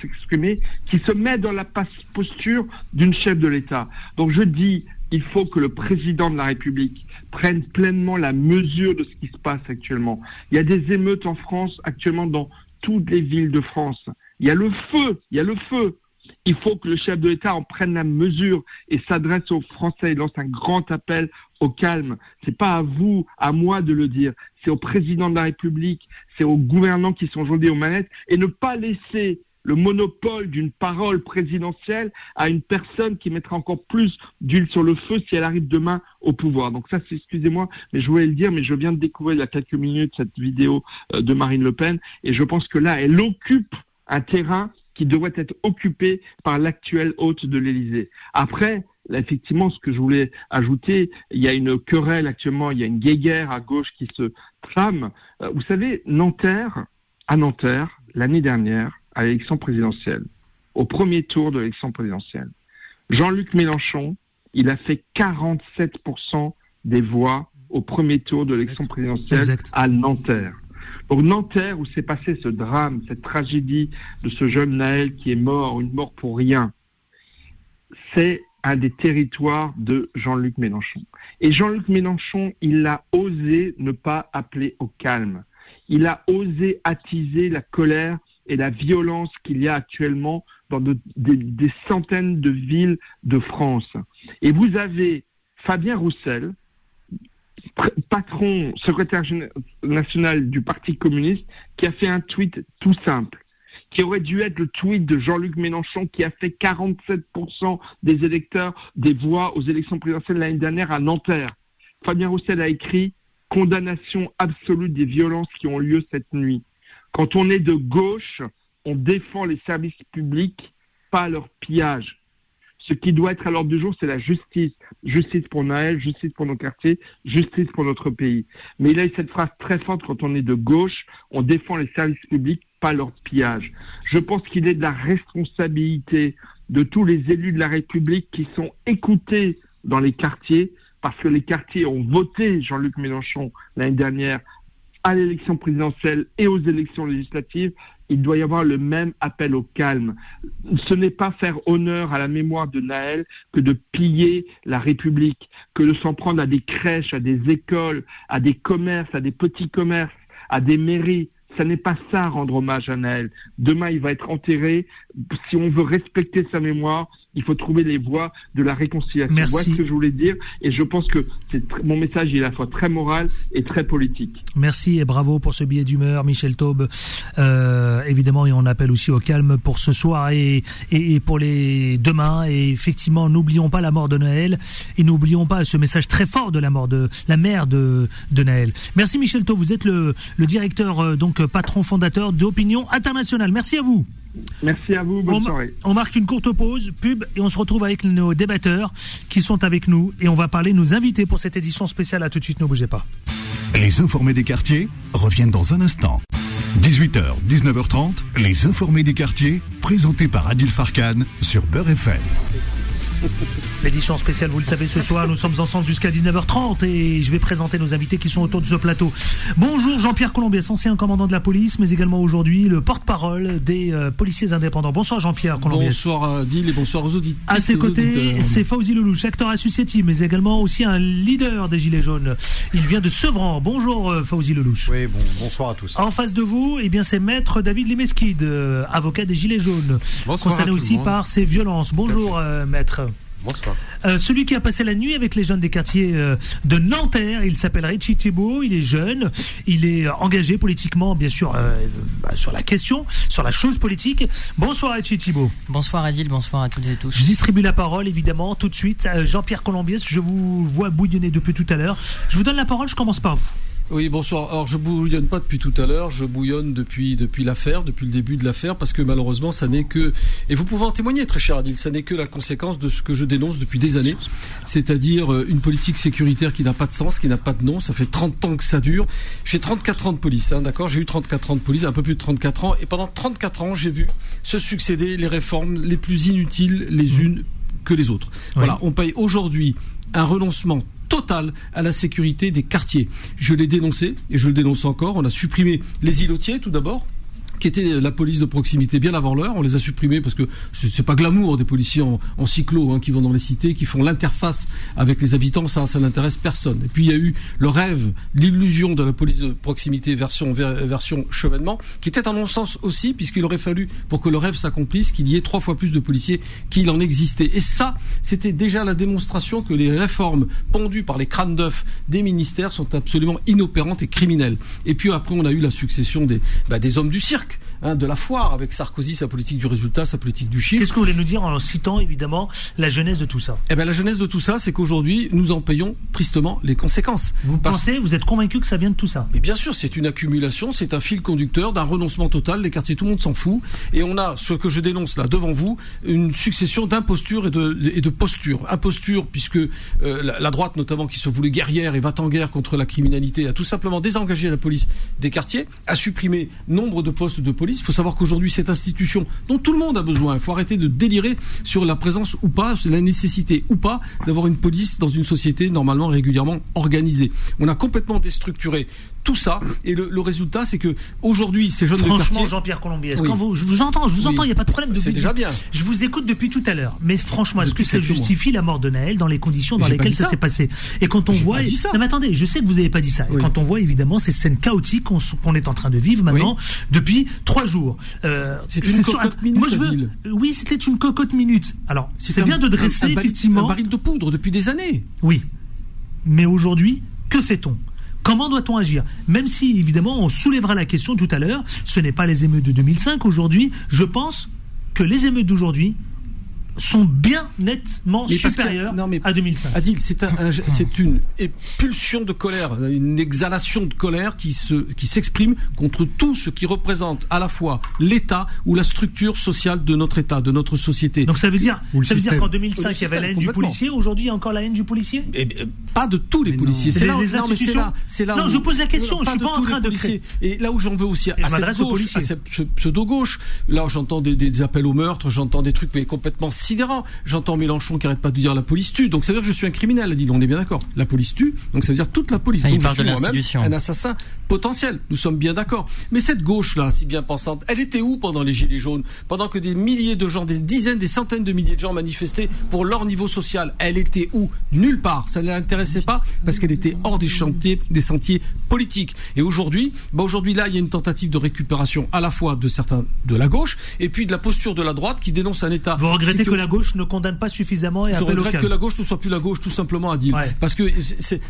exprimé, qui se met dans la posture d'une chef de l'État. Donc je dis, il faut que le président de la République prenne pleinement la mesure de ce qui se passe actuellement. Il y a des émeutes en France actuellement dans toutes les villes de France. Il y a le feu, il y a le feu. Il faut que le chef de l'État en prenne la mesure et s'adresse aux Français et lance un grand appel au calme. C'est pas à vous, à moi de le dire. C'est au président de la République, c'est aux gouvernants qui sont aujourd'hui aux manettes et ne pas laisser le monopole d'une parole présidentielle à une personne qui mettra encore plus d'huile sur le feu si elle arrive demain au pouvoir. Donc ça, excusez-moi, mais je voulais le dire, mais je viens de découvrir il y a quelques minutes cette vidéo euh, de Marine Le Pen et je pense que là, elle occupe un terrain qui devrait être occupé par l'actuel hôte de l'Élysée. Après, effectivement, ce que je voulais ajouter, il y a une querelle actuellement, il y a une guéguerre à gauche qui se trame. Euh, vous savez, Nanterre, à Nanterre, l'année dernière, à l'élection présidentielle, au premier tour de l'élection présidentielle, Jean-Luc Mélenchon, il a fait 47% des voix au premier tour de l'élection présidentielle à Nanterre. Donc Nanterre, où s'est passé ce drame, cette tragédie de ce jeune Naël qui est mort, une mort pour rien, c'est un des territoires de Jean-Luc Mélenchon. Et Jean-Luc Mélenchon, il a osé ne pas appeler au calme. Il a osé attiser la colère et la violence qu'il y a actuellement dans des centaines de villes de France. Et vous avez Fabien Roussel, patron, secrétaire national du Parti communiste, qui a fait un tweet tout simple, qui aurait dû être le tweet de Jean-Luc Mélenchon, qui a fait 47% des électeurs des voix aux élections présidentielles l'année dernière à Nanterre. Fabien Roussel a écrit Condamnation absolue des violences qui ont lieu cette nuit. Quand on est de gauche, on défend les services publics, pas leur pillage. Ce qui doit être à l'ordre du jour, c'est la justice. Justice pour Naël, justice pour nos quartiers, justice pour notre pays. Mais il a eu cette phrase très forte quand on est de gauche, on défend les services publics, pas leur pillage. Je pense qu'il est de la responsabilité de tous les élus de la République qui sont écoutés dans les quartiers, parce que les quartiers ont voté Jean-Luc Mélenchon l'année dernière à l'élection présidentielle et aux élections législatives, il doit y avoir le même appel au calme. Ce n'est pas faire honneur à la mémoire de Naël que de piller la République, que de s'en prendre à des crèches, à des écoles, à des commerces, à des petits commerces, à des mairies. Ce n'est pas ça rendre hommage à Naël. Demain, il va être enterré. Si on veut respecter sa mémoire, il faut trouver les voies de la réconciliation. Merci. Voilà ce que je voulais dire. Et je pense que mon message est à la fois très moral et très politique. Merci et bravo pour ce billet d'humeur, Michel Taube. Euh, évidemment, et on appelle aussi au calme pour ce soir et, et, pour les demain. Et effectivement, n'oublions pas la mort de Naël et n'oublions pas ce message très fort de la mort de la mère de, de Naël. Merci Michel Taube. Vous êtes le, le directeur, euh, donc patron fondateur d'Opinion Internationale. Merci à vous. Merci à vous, bonne on, soirée. On marque une courte pause, pub, et on se retrouve avec nos débatteurs qui sont avec nous et on va parler, nous inviter pour cette édition spéciale. À tout de suite, ne bougez pas. Les informés des quartiers reviennent dans un instant. 18h, 19h30, les informés des quartiers, présentés par Adil Farkan sur Beurre FM. L'édition spéciale, vous le savez, ce soir, nous sommes ensemble jusqu'à 19h30 et je vais présenter nos invités qui sont autour de ce plateau. Bonjour Jean-Pierre Colombiès, ancien commandant de la police, mais également aujourd'hui le porte-parole des euh, policiers indépendants. Bonsoir Jean-Pierre Colombiès. Bonsoir Adil et bonsoir aux auditeurs. À ses côtés, c'est Fauzi Lelouch, acteur associatif, mais également aussi un leader des Gilets jaunes. Il vient de Sevran. Bonjour euh, Fauzi Lelouch. Oui, bon, bonsoir à tous. En face de vous, eh bien, c'est Maître David Limeskid, euh, avocat des Gilets jaunes, Bonsoir à concerné aussi monde. par ces violences. Bonjour euh, Maître. Bonsoir. Euh, celui qui a passé la nuit avec les jeunes des quartiers euh, de Nanterre, il s'appelle Richie Thibault, il est jeune, il est euh, engagé politiquement, bien sûr, euh, bah, sur la question, sur la chose politique. Bonsoir Richie Thibault. Bonsoir Adil, bonsoir à toutes et tous. Je distribue la parole évidemment tout de suite. à Jean-Pierre Colombiès, je vous vois bouillonner depuis tout à l'heure. Je vous donne la parole, je commence par vous. Oui, bonsoir. Alors, je bouillonne pas depuis tout à l'heure, je bouillonne depuis, depuis l'affaire, depuis le début de l'affaire, parce que malheureusement, ça n'est que, et vous pouvez en témoigner, très cher Adil, ça n'est que la conséquence de ce que je dénonce depuis des années. C'est-à-dire euh, une politique sécuritaire qui n'a pas de sens, qui n'a pas de nom. Ça fait 30 ans que ça dure. J'ai 34 ans de police, hein, d'accord? J'ai eu 34 ans de police, un peu plus de 34 ans, et pendant 34 ans, j'ai vu se succéder les réformes les plus inutiles les unes que les autres. Voilà. On paye aujourd'hui un renoncement total à la sécurité des quartiers. Je l'ai dénoncé et je le dénonce encore. On a supprimé les îlotiers tout d'abord qui était la police de proximité bien avant l'heure. On les a supprimés parce que c'est pas glamour des policiers en, cyclo hein, qui vont dans les cités, qui font l'interface avec les habitants. Ça, ça n'intéresse personne. Et puis il y a eu le rêve, l'illusion de la police de proximité version ver- version chevènement, qui était un non-sens aussi, puisqu'il aurait fallu pour que le rêve s'accomplisse qu'il y ait trois fois plus de policiers qu'il en existait. Et ça, c'était déjà la démonstration que les réformes pendues par les crânes d'œufs des ministères sont absolument inopérantes et criminelles. Et puis après, on a eu la succession des, bah, des hommes du cirque hein, de la foire avec Sarkozy, sa politique du résultat, sa politique du chiffre. Qu'est-ce que vous voulez nous dire en citant évidemment la jeunesse de tout ça? Eh ben, la jeunesse de tout ça, c'est qu'aujourd'hui, nous en payons tristement les conséquences. Vous Parce- pensez, vous êtes convaincu que ça vient de tout ça? Mais bien sûr, c'est une accumulation, c'est un fil conducteur d'un renoncement total des quartiers. Tout le monde s'en fout. Et on a, ce que je dénonce là devant vous, une succession d'impostures et de, et de postures. Imposture, puisque euh, la, la droite notamment, qui se voulait guerrière et va en guerre contre la criminalité, a tout simplement désengagé la police des quartiers, a supprimé nombre de postes de police. Il faut savoir qu'aujourd'hui, cette institution dont tout le monde a besoin, il faut arrêter de délirer sur la présence ou pas, sur la nécessité ou pas d'avoir une police dans une société normalement régulièrement organisée. On a complètement déstructuré tout ça et le, le résultat c'est que aujourd'hui ces jeunes de Franchement, quartier Jean-Pierre Colombier, Oui. quand vous, je vous entends, je vous Oui. entends, il n'y a pas de problème. C'est déjà bien. Je vous écoute depuis tout à l'heure. Mais franchement, est-ce que ça mois. justifie la mort de Naël dans les conditions dans lesquelles ça s'est passé Et quand on voit. dit ça. Non, mais attendez, je sais que vous n'avez pas dit ça. Et Oui. quand on voit évidemment ces scènes chaotiques qu'on est en train de vivre maintenant depuis trois jours. Euh, C'est une sur- cocotte minute, Moi, je veux. Oui, c'était une cocotte minute. Alors, c'est bien de dresser effectivement. un baril de poudre depuis des années. Oui. Mais aujourd'hui, que fait-on? Comment doit-on agir? Même si, évidemment, on soulèvera la question tout à l'heure, ce n'est pas les émeutes de 2005. Aujourd'hui, je pense que les émeutes d'aujourd'hui sont bien nettement Mais que- non, mais- à 2005. Adil, c'est un, un- c'est une épulsion de colère, une exhalation de colère qui se, qui s'exprime contre tout ce qui représente à la fois l'État ou la structure sociale de notre État, de notre société. Donc ça veut dire, ça veut dire qu'en 2005, Ou le il y avait la haine du policier. Aujourd'hui, il y a encore la haine du policier? Eh bien, pas de tous les Mais policiers. C'est Les- là, où- les non, mais c'est institutions là, c'est là. Non, où- je pose la question, Non, je suis pas en train de policiers. Et là où j'en veux aussi à, cette gauche, à cette pseudo gauche, là j'entends des, des appels au meurtre, j'entends des trucs mais complètement J'entends Mélenchon qui arrête pas de dire la police tue. Donc ça veut dire que je suis un criminel, a dit. On est bien d'accord. La police tue. Donc ça veut dire toute la police. Ah, il donc parle je suis de l'institution. un assassin potentiel. Nous sommes bien d'accord. Mais cette gauche là, si bien pensante, elle était où pendant les gilets jaunes? Pendant que des milliers de gens, des dizaines, des centaines de milliers de gens manifestaient pour leur niveau social, elle était où? Nulle part. Ça ne l'intéressait pas parce qu'elle était hors des chantiers, des sentiers politiques. Et aujourd'hui, bah aujourd'hui là, il y a une tentative de récupération à la fois de certains de la gauche et puis de la posture de la droite qui dénonce un État. Vous regrettez que... sécur- la gauche ne condamne pas suffisamment et je appelle au regrette calme. que la gauche ne soit plus la gauche, tout simplement, à dire. Ouais. Parce que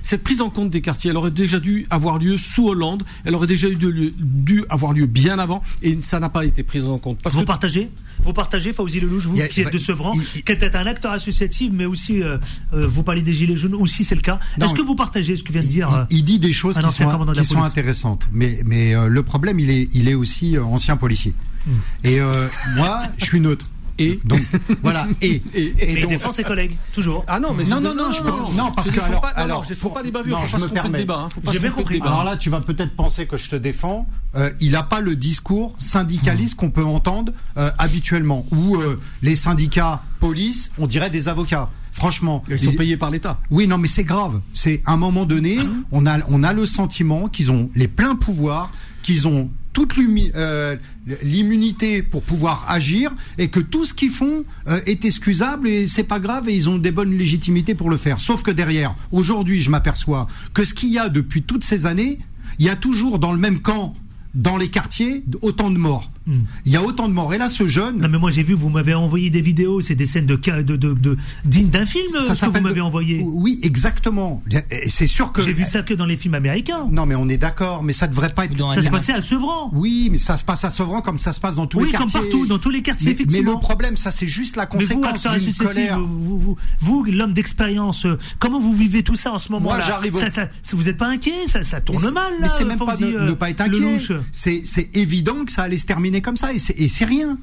cette prise en compte des quartiers, elle aurait déjà dû avoir lieu sous Hollande, elle aurait déjà eu de lieu- dû avoir lieu bien avant, et ça n'a pas été pris en compte. Parce vous que partagez Vous partagez, Fauzi Lelouch, vous a- qui êtes de Sevran, il- qui êtes un acteur associatif, mais aussi, euh, euh, vous parlez des Gilets jaunes, aussi c'est le cas. Est-ce que vous partagez ce que vient de dire il, il dit des choses qui sont, qui intéressantes, mais, mais euh, le problème, il est, il est aussi ancien policier. Hmm. Et euh, moi, je suis neutre. Et donc voilà. Et, Et- et Et donc- défend ses collègues, toujours. Ah non, mais Non, non, non, je peux- non, parce Il que faut alors- pas, non, non, alors, il faut pas des bavures, non, faut pas me se tromper de permets. débat. hein, faut pas J'ai se bien de compris. débat. Alors là, tu vas peut-être penser que je te défends. Euh, il n'a pas le discours syndicaliste qu'on peut entendre euh, habituellement, où euh, les syndicats police, on dirait des avocats. Franchement, Ils sont payés par l'État. oui, non, mais c'est grave. C'est à un moment donné, Ah on a, on a le sentiment qu'ils ont les pleins pouvoirs, qu'ils ont toute l'humi- euh, l'immunité pour pouvoir agir et que tout ce qu'ils font euh, est excusable et c'est pas grave et ils ont des bonnes légitimités pour le faire. Sauf que derrière, aujourd'hui, je m'aperçois que ce qu'il y a depuis toutes ces années, il y a toujours dans le même camp, dans les quartiers, autant de morts. Hmm. Il y a autant de morts. Et là, ce jeune. Non, mais moi j'ai vu, vous m'avez envoyé des vidéos, c'est des scènes de de de, de- dignes d'un film Ça ce que vous m'avez de- envoyé. Oui, exactement. C'est sûr que. J'ai vu ça que dans les films américains. Non, mais on est d'accord, mais ça devrait pas être. Dans Ça se passait à Sevran. Oui, mais ça se passe à Sevran comme ça se passe dans tous Oui, les comme quartiers. partout, dans tous les quartiers, mais, mais effectivement. le problème, ça, c'est juste la Mais vous, conséquence acteur d'une colère. vous, vous, vous, vous, l'homme d'expérience, euh, comment vous vivez tout ça en ce moment-là Moi, j'arrive au- ça, ça- Vous n'êtes pas inquiet ça, ça tourne Mais mal, là, Mais c'est même pas de euh, ne pas être inquiet. c'est évident que ça allait se terminer comme ça et c'est rien.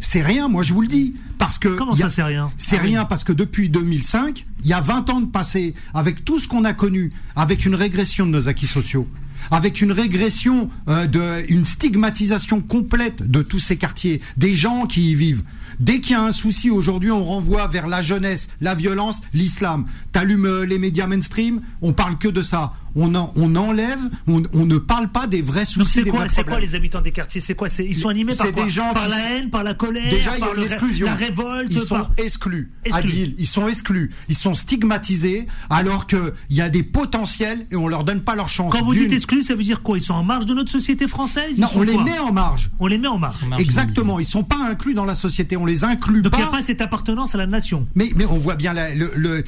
C'est rien, moi je vous le dis. Parce que. Comment ça, c'est rien C'est Ah rien parce que depuis 2005, il y a 20 ans de passé, avec tout ce qu'on a connu, avec une régression de nos acquis sociaux, avec une régression, euh, de, une stigmatisation complète de tous ces quartiers, des gens qui y vivent. Dès qu'il y a un souci aujourd'hui, on renvoie vers la jeunesse, la violence, l'islam. T'allumes euh, les médias mainstream, on parle que de ça. On, en- on enlève, on, on ne parle pas des vrais soucis, c'est des quoi, les habitants des quartiers? C'est quoi Ils sont animés par quoi? des gens Par qui la haine, par la colère, Déjà, il y par a le la révolte. Ils sont par- exclus. Exclus. Adil, ils sont exclus. Ils sont stigmatisés alors que il y a des potentiels et on leur donne pas leur chance. Quand vous dites exclus, ça veut dire quoi? Ils sont en marge de notre société française? Ils Non, on les met en marge. On les met en marge. Exactement. Ils sont pas inclus dans la société. On les inclut Donc il n'y pas. a pas cette appartenance à la nation. Mais, mais on voit bien la- le, le-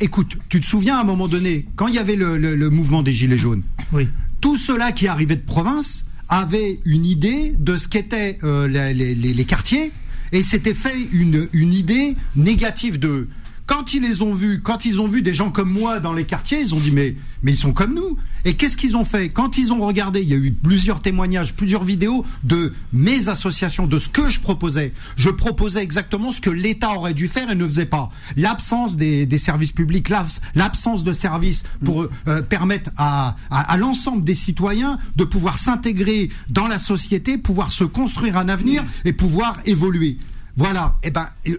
Écoute, tu te souviens à un moment donné, quand il y avait le, le- le mouvement des Gilets jaunes, Oui. tous ceux-là qui arrivaient de province avaient une idée de ce qu'étaient euh, les, les- les- les quartiers et s'étaient fait une, une idée négative d'eux. Quand ils les ont vus, quand ils ont vu des gens comme moi dans les quartiers, ils ont dit mais mais ils sont comme nous. Et qu'est-ce qu'ils ont fait? Quand ils ont regardé, il y a eu plusieurs témoignages, plusieurs vidéos de mes associations, de ce que je proposais. Je proposais exactement ce que l'État aurait dû faire et ne faisait pas. L'absence des, des services publics, l'abs- l'absence de services pour euh, permettre à, à, à l'ensemble des citoyens de pouvoir s'intégrer dans la société, pouvoir se construire un avenir et pouvoir évoluer. Voilà. Eh ben, euh,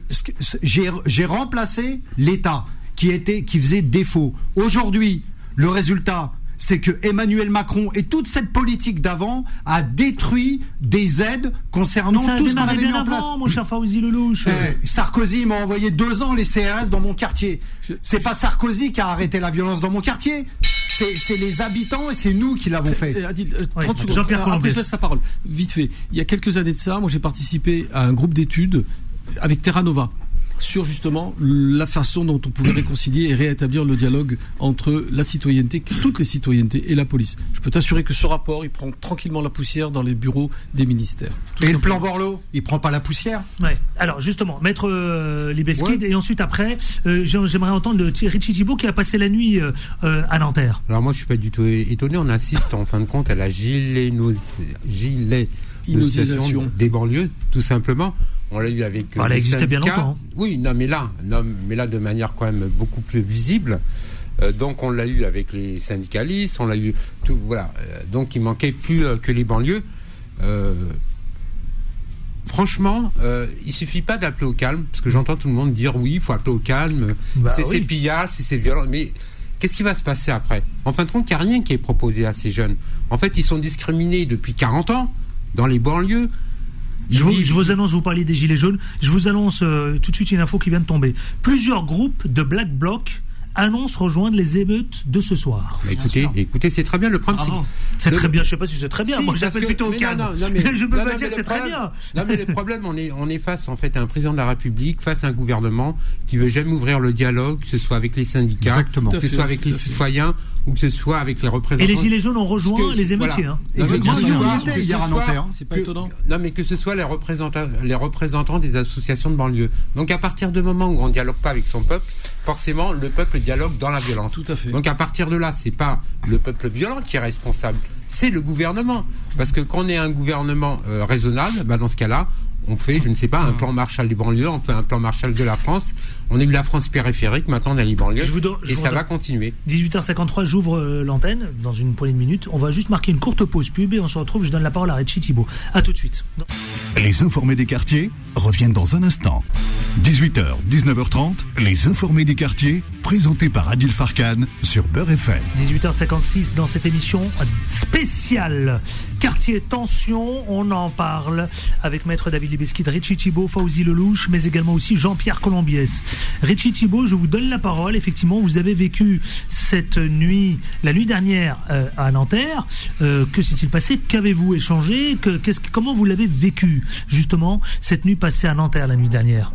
j'ai remplacé l'État qui était qui faisait défaut. Aujourd'hui, le résultat, c'est que Emmanuel Macron et toute cette politique d'avant a détruit des aides concernant tout ce qu'on avait mis en place. avant, mon cher Fawzi Lelouch. Eh, Sarkozy m'a envoyé deux ans les CRS dans mon quartier. C'est pas Sarkozy qui a arrêté la violence dans mon quartier. C'est les habitants et c'est nous qui l'avons fait. Adil, euh, Oui, 30 secondes. Jean-Pierre Euh, Colombès. Après, je laisse la parole. Vite fait. Il y a quelques années de ça, moi j'ai participé à un groupe d'études avec Terra Nova sur justement la façon dont on pouvait réconcilier et rétablir le dialogue entre la citoyenneté, toutes les citoyennetés et la police. Je peux t'assurer que ce rapport, il prend tranquillement la poussière dans les bureaux des ministères. Tout Et le plan Borloo, il prend pas la poussière? Ouais. Alors justement, maître euh, Libeskid, et ensuite après, euh, j'ai- j'aimerais entendre le Thierry Chichibo qui a passé la nuit euh, euh, à Nanterre. Alors moi je suis pas du tout étonné, on assiste en fin de compte à la giléno- Inosisation. Gilénisation des banlieues, tout simplement. On l'a eu avec euh, Bah, elle existait bien longtemps, Oui, non mais là, non, mais là de manière quand même beaucoup plus visible. Euh, donc on l'a eu avec les syndicalistes, on l'a eu tout voilà. Euh, donc il manquait plus que les banlieues. Euh, franchement, euh, il suffit pas d'appeler au calme, parce que j'entends tout le monde dire oui, il faut appeler au calme. Bah c'est oui. ces pillages, c'est ces violences. Mais qu'est-ce qui va se passer après? En fin de compte, il n'y a rien qui est proposé à ces jeunes. En fait, ils sont discriminés depuis 40 ans dans les banlieues. Je vous, je vous annonce, vous parliez des Gilets jaunes, je vous annonce euh, tout de suite une info qui vient de tomber. Plusieurs groupes de Black Bloc annoncent rejoindre les émeutes de ce soir. Bah, écoutez, écoutez, c'est très bien. Le problème, que- C'est très bien, je sais pas si c'est très bien, Si, moi j'appelle plutôt au calme. non, non, non, mais- je peux non, pas non, dire que c'est très bien. Non, mais le problème, on est, on est face en fait à un président de la République, face à un gouvernement qui veut jamais ouvrir le dialogue, que ce soit avec les syndicats, Exactement. que ce soit avec les citoyens ou que ce soit avec les représentants. Et les Gilets jaunes ont rejoint que- les émeutiers. voilà. hein. Non, mais Exactement. Nanterre. C'est pas étonnant. Non, mais que ce soit les représentants, les représentants des associations de banlieue. Donc, à partir du moment où on dialogue pas avec son peuple, forcément, le peuple dialogue dans la violence. Tout à fait. Donc, à partir de là, c'est pas le peuple violent qui est responsable, c'est le gouvernement. Parce que quand on est un gouvernement euh, raisonnable, bah, dans ce cas-là, on fait, je ne sais pas, un plan Marshall des banlieues, on fait un plan Marshall de la France. On a eu la France périphérique, maintenant on a les banlieues. Je vous je et vous ça va continuer. 18h53, j'ouvre euh, l'antenne dans une poignée de minutes. On va juste marquer une courte pause pub et on se retrouve. Je donne la parole à Richie Thibault. À tout de suite. Les informés des quartiers reviennent dans un instant. 18h, 19h30, les informés des quartiers, présentés par Adil Farkan sur Beurre FM. 18h56 dans cette émission spéciale Quartier Tension. On en parle avec Maître David Libeski, Richie Thibault, Fauzi Lelouch, mais également aussi Jean-Pierre Colombiès. Richie Thibault, je vous donne la parole. Effectivement, vous avez vécu cette nuit, la nuit dernière euh, à Nanterre. Euh, que s'est-il passé? Qu'avez-vous échangé? Que, qu'est-ce, Comment vous l'avez vécu, justement, cette nuit passée à Nanterre la nuit dernière?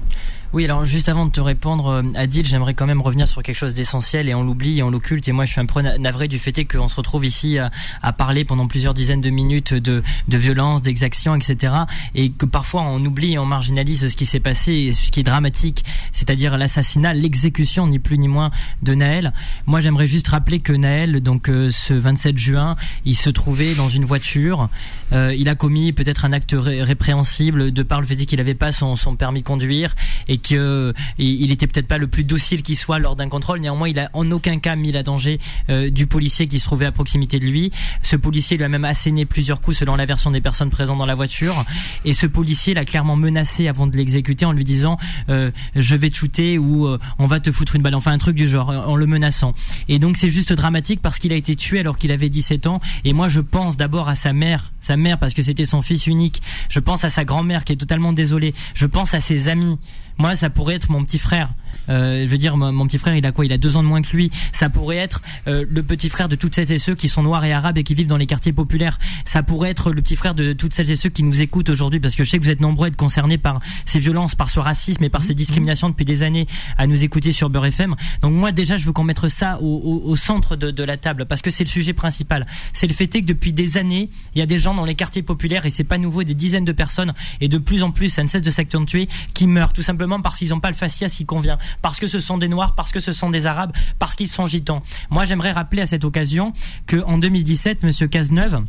Oui, alors juste avant de te répondre, euh, Adil, j'aimerais quand même revenir sur quelque chose d'essentiel et on l'oublie et on l'occulte. Et moi, je suis un peu navré du fait qu'on se retrouve ici à, parler pendant plusieurs dizaines de minutes de, de violence, d'exactions, etc. Et que parfois on oublie et on marginalise ce qui s'est passé et ce qui est dramatique, c'est-à-dire l'assassinat, l'exécution, ni plus ni moins, de Naël. Moi, j'aimerais juste rappeler que Naël, donc euh, ce 27 juin, il se trouvait dans une voiture. Euh, il a commis peut-être un acte répréhensible de par le fait qu'il n'avait pas son, son permis de conduire et que il était peut-être pas le plus docile qui soit lors d'un contrôle. Néanmoins, il a en aucun cas mis la danger euh, du policier qui se trouvait à proximité de lui. Ce policier lui a même asséné plusieurs coups selon la version des personnes présentes dans la voiture. Et ce policier l'a clairement menacé avant de l'exécuter en lui disant euh, je vais te shooter ou euh, on va te foutre une balle. Enfin un truc du genre en le menaçant. Et donc c'est juste dramatique parce qu'il a été tué alors qu'il avait 17 ans. Et moi je pense d'abord à sa mère, sa mère parce que c'était son fils unique. Je pense à sa grand-mère qui est totalement désolée. Je pense à ses amis. Moi, ça pourrait être mon petit frère. Euh, je veux dire, mon, petit frère, il a quoi? Il a deux ans de moins que lui. Ça pourrait être euh, le petit frère de toutes celles et ceux qui sont noirs et arabes et qui vivent dans les quartiers populaires. Ça pourrait être le petit frère de toutes celles et ceux qui nous écoutent aujourd'hui, parce que je sais que vous êtes nombreux à être concernés par ces violences, par ce racisme et par ces discriminations depuis des années à nous écouter sur Beurre FM. Donc moi, déjà, je veux qu'on mette ça au, au, au centre de, de, la table, parce que c'est le sujet principal. C'est le fait que depuis des années, il y a des gens dans les quartiers populaires, et c'est pas nouveau, des dizaines de personnes, et de plus en plus, ça ne cesse de s'accentuer, qui meurent tout simplement parce qu'ils n'ont pas le faciès qui convient, parce que ce sont des noirs, parce que ce sont des arabes, parce qu'ils sont gitans. Moi, j'aimerais rappeler à cette occasion que en 2017, Monsieur Cazeneuve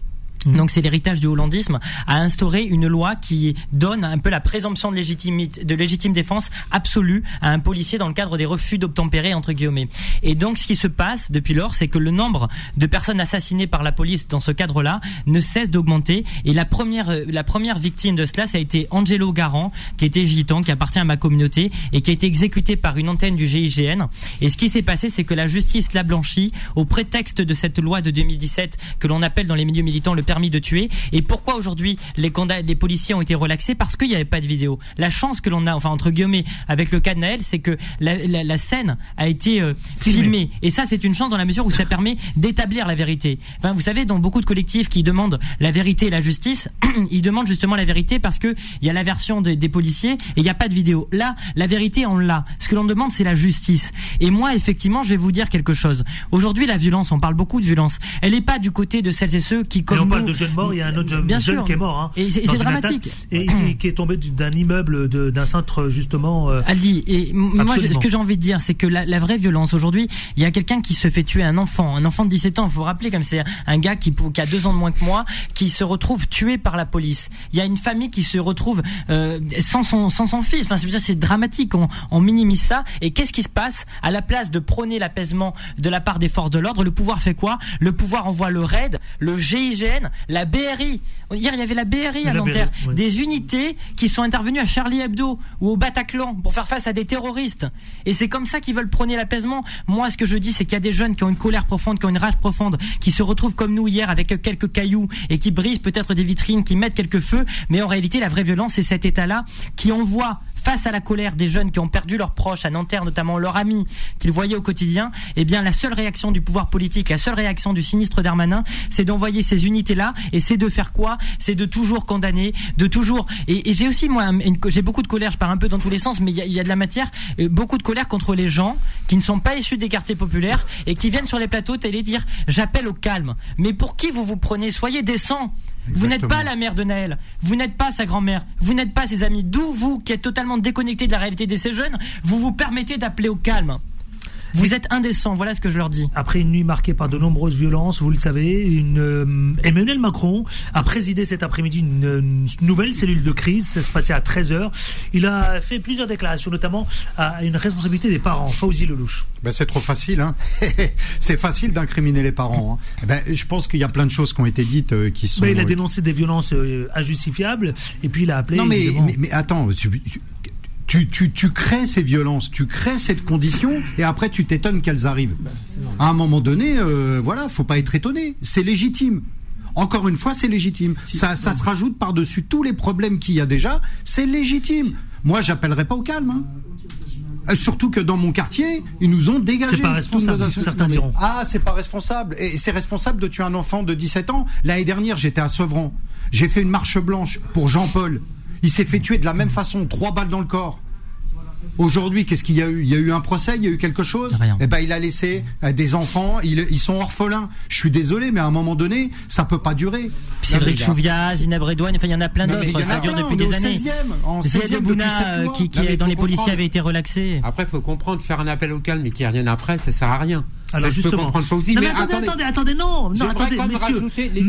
Mhm. donc c'est l'héritage du hollandisme, a instauré une loi qui donne un peu la présomption de, de légitime défense absolue à un policier dans le cadre des refus d'obtempérer entre guillemets. Et donc ce qui se passe depuis lors, c'est que le nombre de personnes assassinées par la police dans ce cadre-là ne cesse d'augmenter. Et la première, la première victime de cela, ça a été Angelo Garant, qui était gitan, qui appartient à ma communauté et qui a été exécuté par une antenne du GIGN. Et ce qui s'est passé, c'est que la justice l'a blanchi au prétexte de cette loi de 2017 que l'on appelle dans les milieux militants le permis de tuer. Et pourquoi aujourd'hui les, les policiers ont été relaxés Parce qu'il n'y avait pas de vidéo. La chance que l'on a, enfin entre guillemets, avec le cas de Naël, c'est que la, la, la, scène a été euh, filmée. Et ça, c'est une chance dans la mesure où ça permet d'établir la vérité. Enfin, vous savez, dans beaucoup de collectifs qui demandent la vérité et la justice, ils demandent justement la vérité parce que il y a la version des, des policiers et il n'y a pas de vidéo. Là, la vérité, on l'a. Ce que l'on demande, c'est la justice. Et moi, effectivement, je vais vous dire quelque chose. Aujourd'hui, la violence, on parle beaucoup de violence. Elle n'est pas du côté de celles et ceux qui, comme de jeune mort, il y a un autre jeune, qui est mort. Hein, et c'est dramatique. et, qui est tombé d'un immeuble, d'un centre justement. Euh, Aldi, et moi, ce que j'ai envie de dire, c'est que la, la, vraie violence aujourd'hui, il y a quelqu'un qui se fait tuer un enfant, un enfant de 17 ans. Il faut vous rappeler comme c'est un gars qui, qui a deux ans de moins que moi, qui se retrouve tué par la police. Il y a une famille qui se retrouve euh, sans son sans son fils. Enfin, c'est dramatique. On, on minimise ça. Et qu'est-ce qui se passe à la place de prôner l'apaisement de la part des forces de l'ordre? Le pouvoir fait quoi? Le pouvoir envoie le RAID, le GIGN, la BRI. Hier, il y avait la BRI à Nanterre. Des unités qui sont intervenues à Charlie Hebdo ou au Bataclan pour faire face à des terroristes. Et c'est comme ça qu'ils veulent prôner l'apaisement. Moi, ce que je dis, c'est qu'il y a des jeunes qui ont une colère profonde, qui ont une rage profonde, qui se retrouvent comme nous hier avec quelques cailloux et qui brisent peut-être des vitrines, qui mettent quelques feux. Mais en réalité, la vraie violence, c'est cet état-là qui envoie face à la colère des jeunes qui ont perdu leurs proches à Nanterre, notamment leurs amis qu'ils voyaient au quotidien, eh bien la seule réaction du pouvoir politique, la seule réaction du sinistre Darmanin, c'est d'envoyer ces unités-là et c'est de faire quoi? C'est de toujours condamner, de toujours. Et, j'ai aussi moi, j'ai beaucoup de colère. Je pars un peu dans tous les sens, mais il y, y, a de la matière, euh, beaucoup de colère contre les gens qui ne sont pas issus des quartiers populaires et qui viennent sur les plateaux télé dire j'appelle au calme. Mais pour qui vous vous prenez? Soyez décents. Vous n'êtes pas la mère de Naël, vous n'êtes pas sa grand-mère, vous n'êtes pas ses amis. D'où vous, qui êtes totalement déconnecté de la réalité de ces jeunes, vous vous permettez d'appeler au calme. Vous êtes indécent, voilà ce que je leur dis. Après une nuit marquée par de nombreuses violences, vous le savez, une, euh, Emmanuel Macron a présidé cet après-midi une, une, nouvelle cellule de crise. Ça se passait à 13h. Il a fait plusieurs déclarations, notamment à une responsabilité des parents. Fauzi Lelouch. Ben c'est trop facile. Hein c'est facile d'incriminer les parents. Hein. Ben, je pense qu'il y a plein de choses qui ont été dites euh, qui sont. Ben, il a dénoncé des violences euh, injustifiables et puis il a appelé. Non mais, mais, mais, attends, tu, tu, tu, tu, crées ces violences, tu crées cette condition, et après tu t'étonnes qu'elles arrivent. À un moment donné, euh, voilà, faut pas être étonné, c'est légitime. Encore une fois, c'est légitime. Ça, ça se rajoute par-dessus tous les problèmes qu'il y a déjà. C'est légitime. Moi, j'appellerai pas au calme. hein. Euh, Surtout que dans mon quartier, ils nous ont dégagé. C'est pas responsable, certains diront. Ah, c'est pas responsable. Et c'est responsable de tuer un enfant de 17 ans. L'année dernière, j'étais à Sevran. J'ai fait une marche blanche pour Jean-Paul. Il s'est fait tuer de la même façon, trois balles dans le corps. Aujourd'hui, qu'est-ce qu'il y a eu? Il y a eu un procès, il y a eu quelque chose? Rien. Eh ben, il a laissé euh, des enfants, ils, ils sont orphelins. Je suis désolé, mais à un moment donné, ça peut pas durer. Cédric Chouviat, Zineb Redouane, enfin il y en a plein d'autres, a ça dure depuis des années. 16e, en Ziad 16e depuis Bouna, euh, mois. qui, qui Non, est dans les policiers avait été relaxé. Après, il faut comprendre, faire un appel au calme et qu'il n'y ait rien après, ça sert à rien. Alors Ça, je peux justement. comprendre Fauzi, Non, mais, mais attendez, attendez, attendez, attendez, non, non, attendez, messieurs,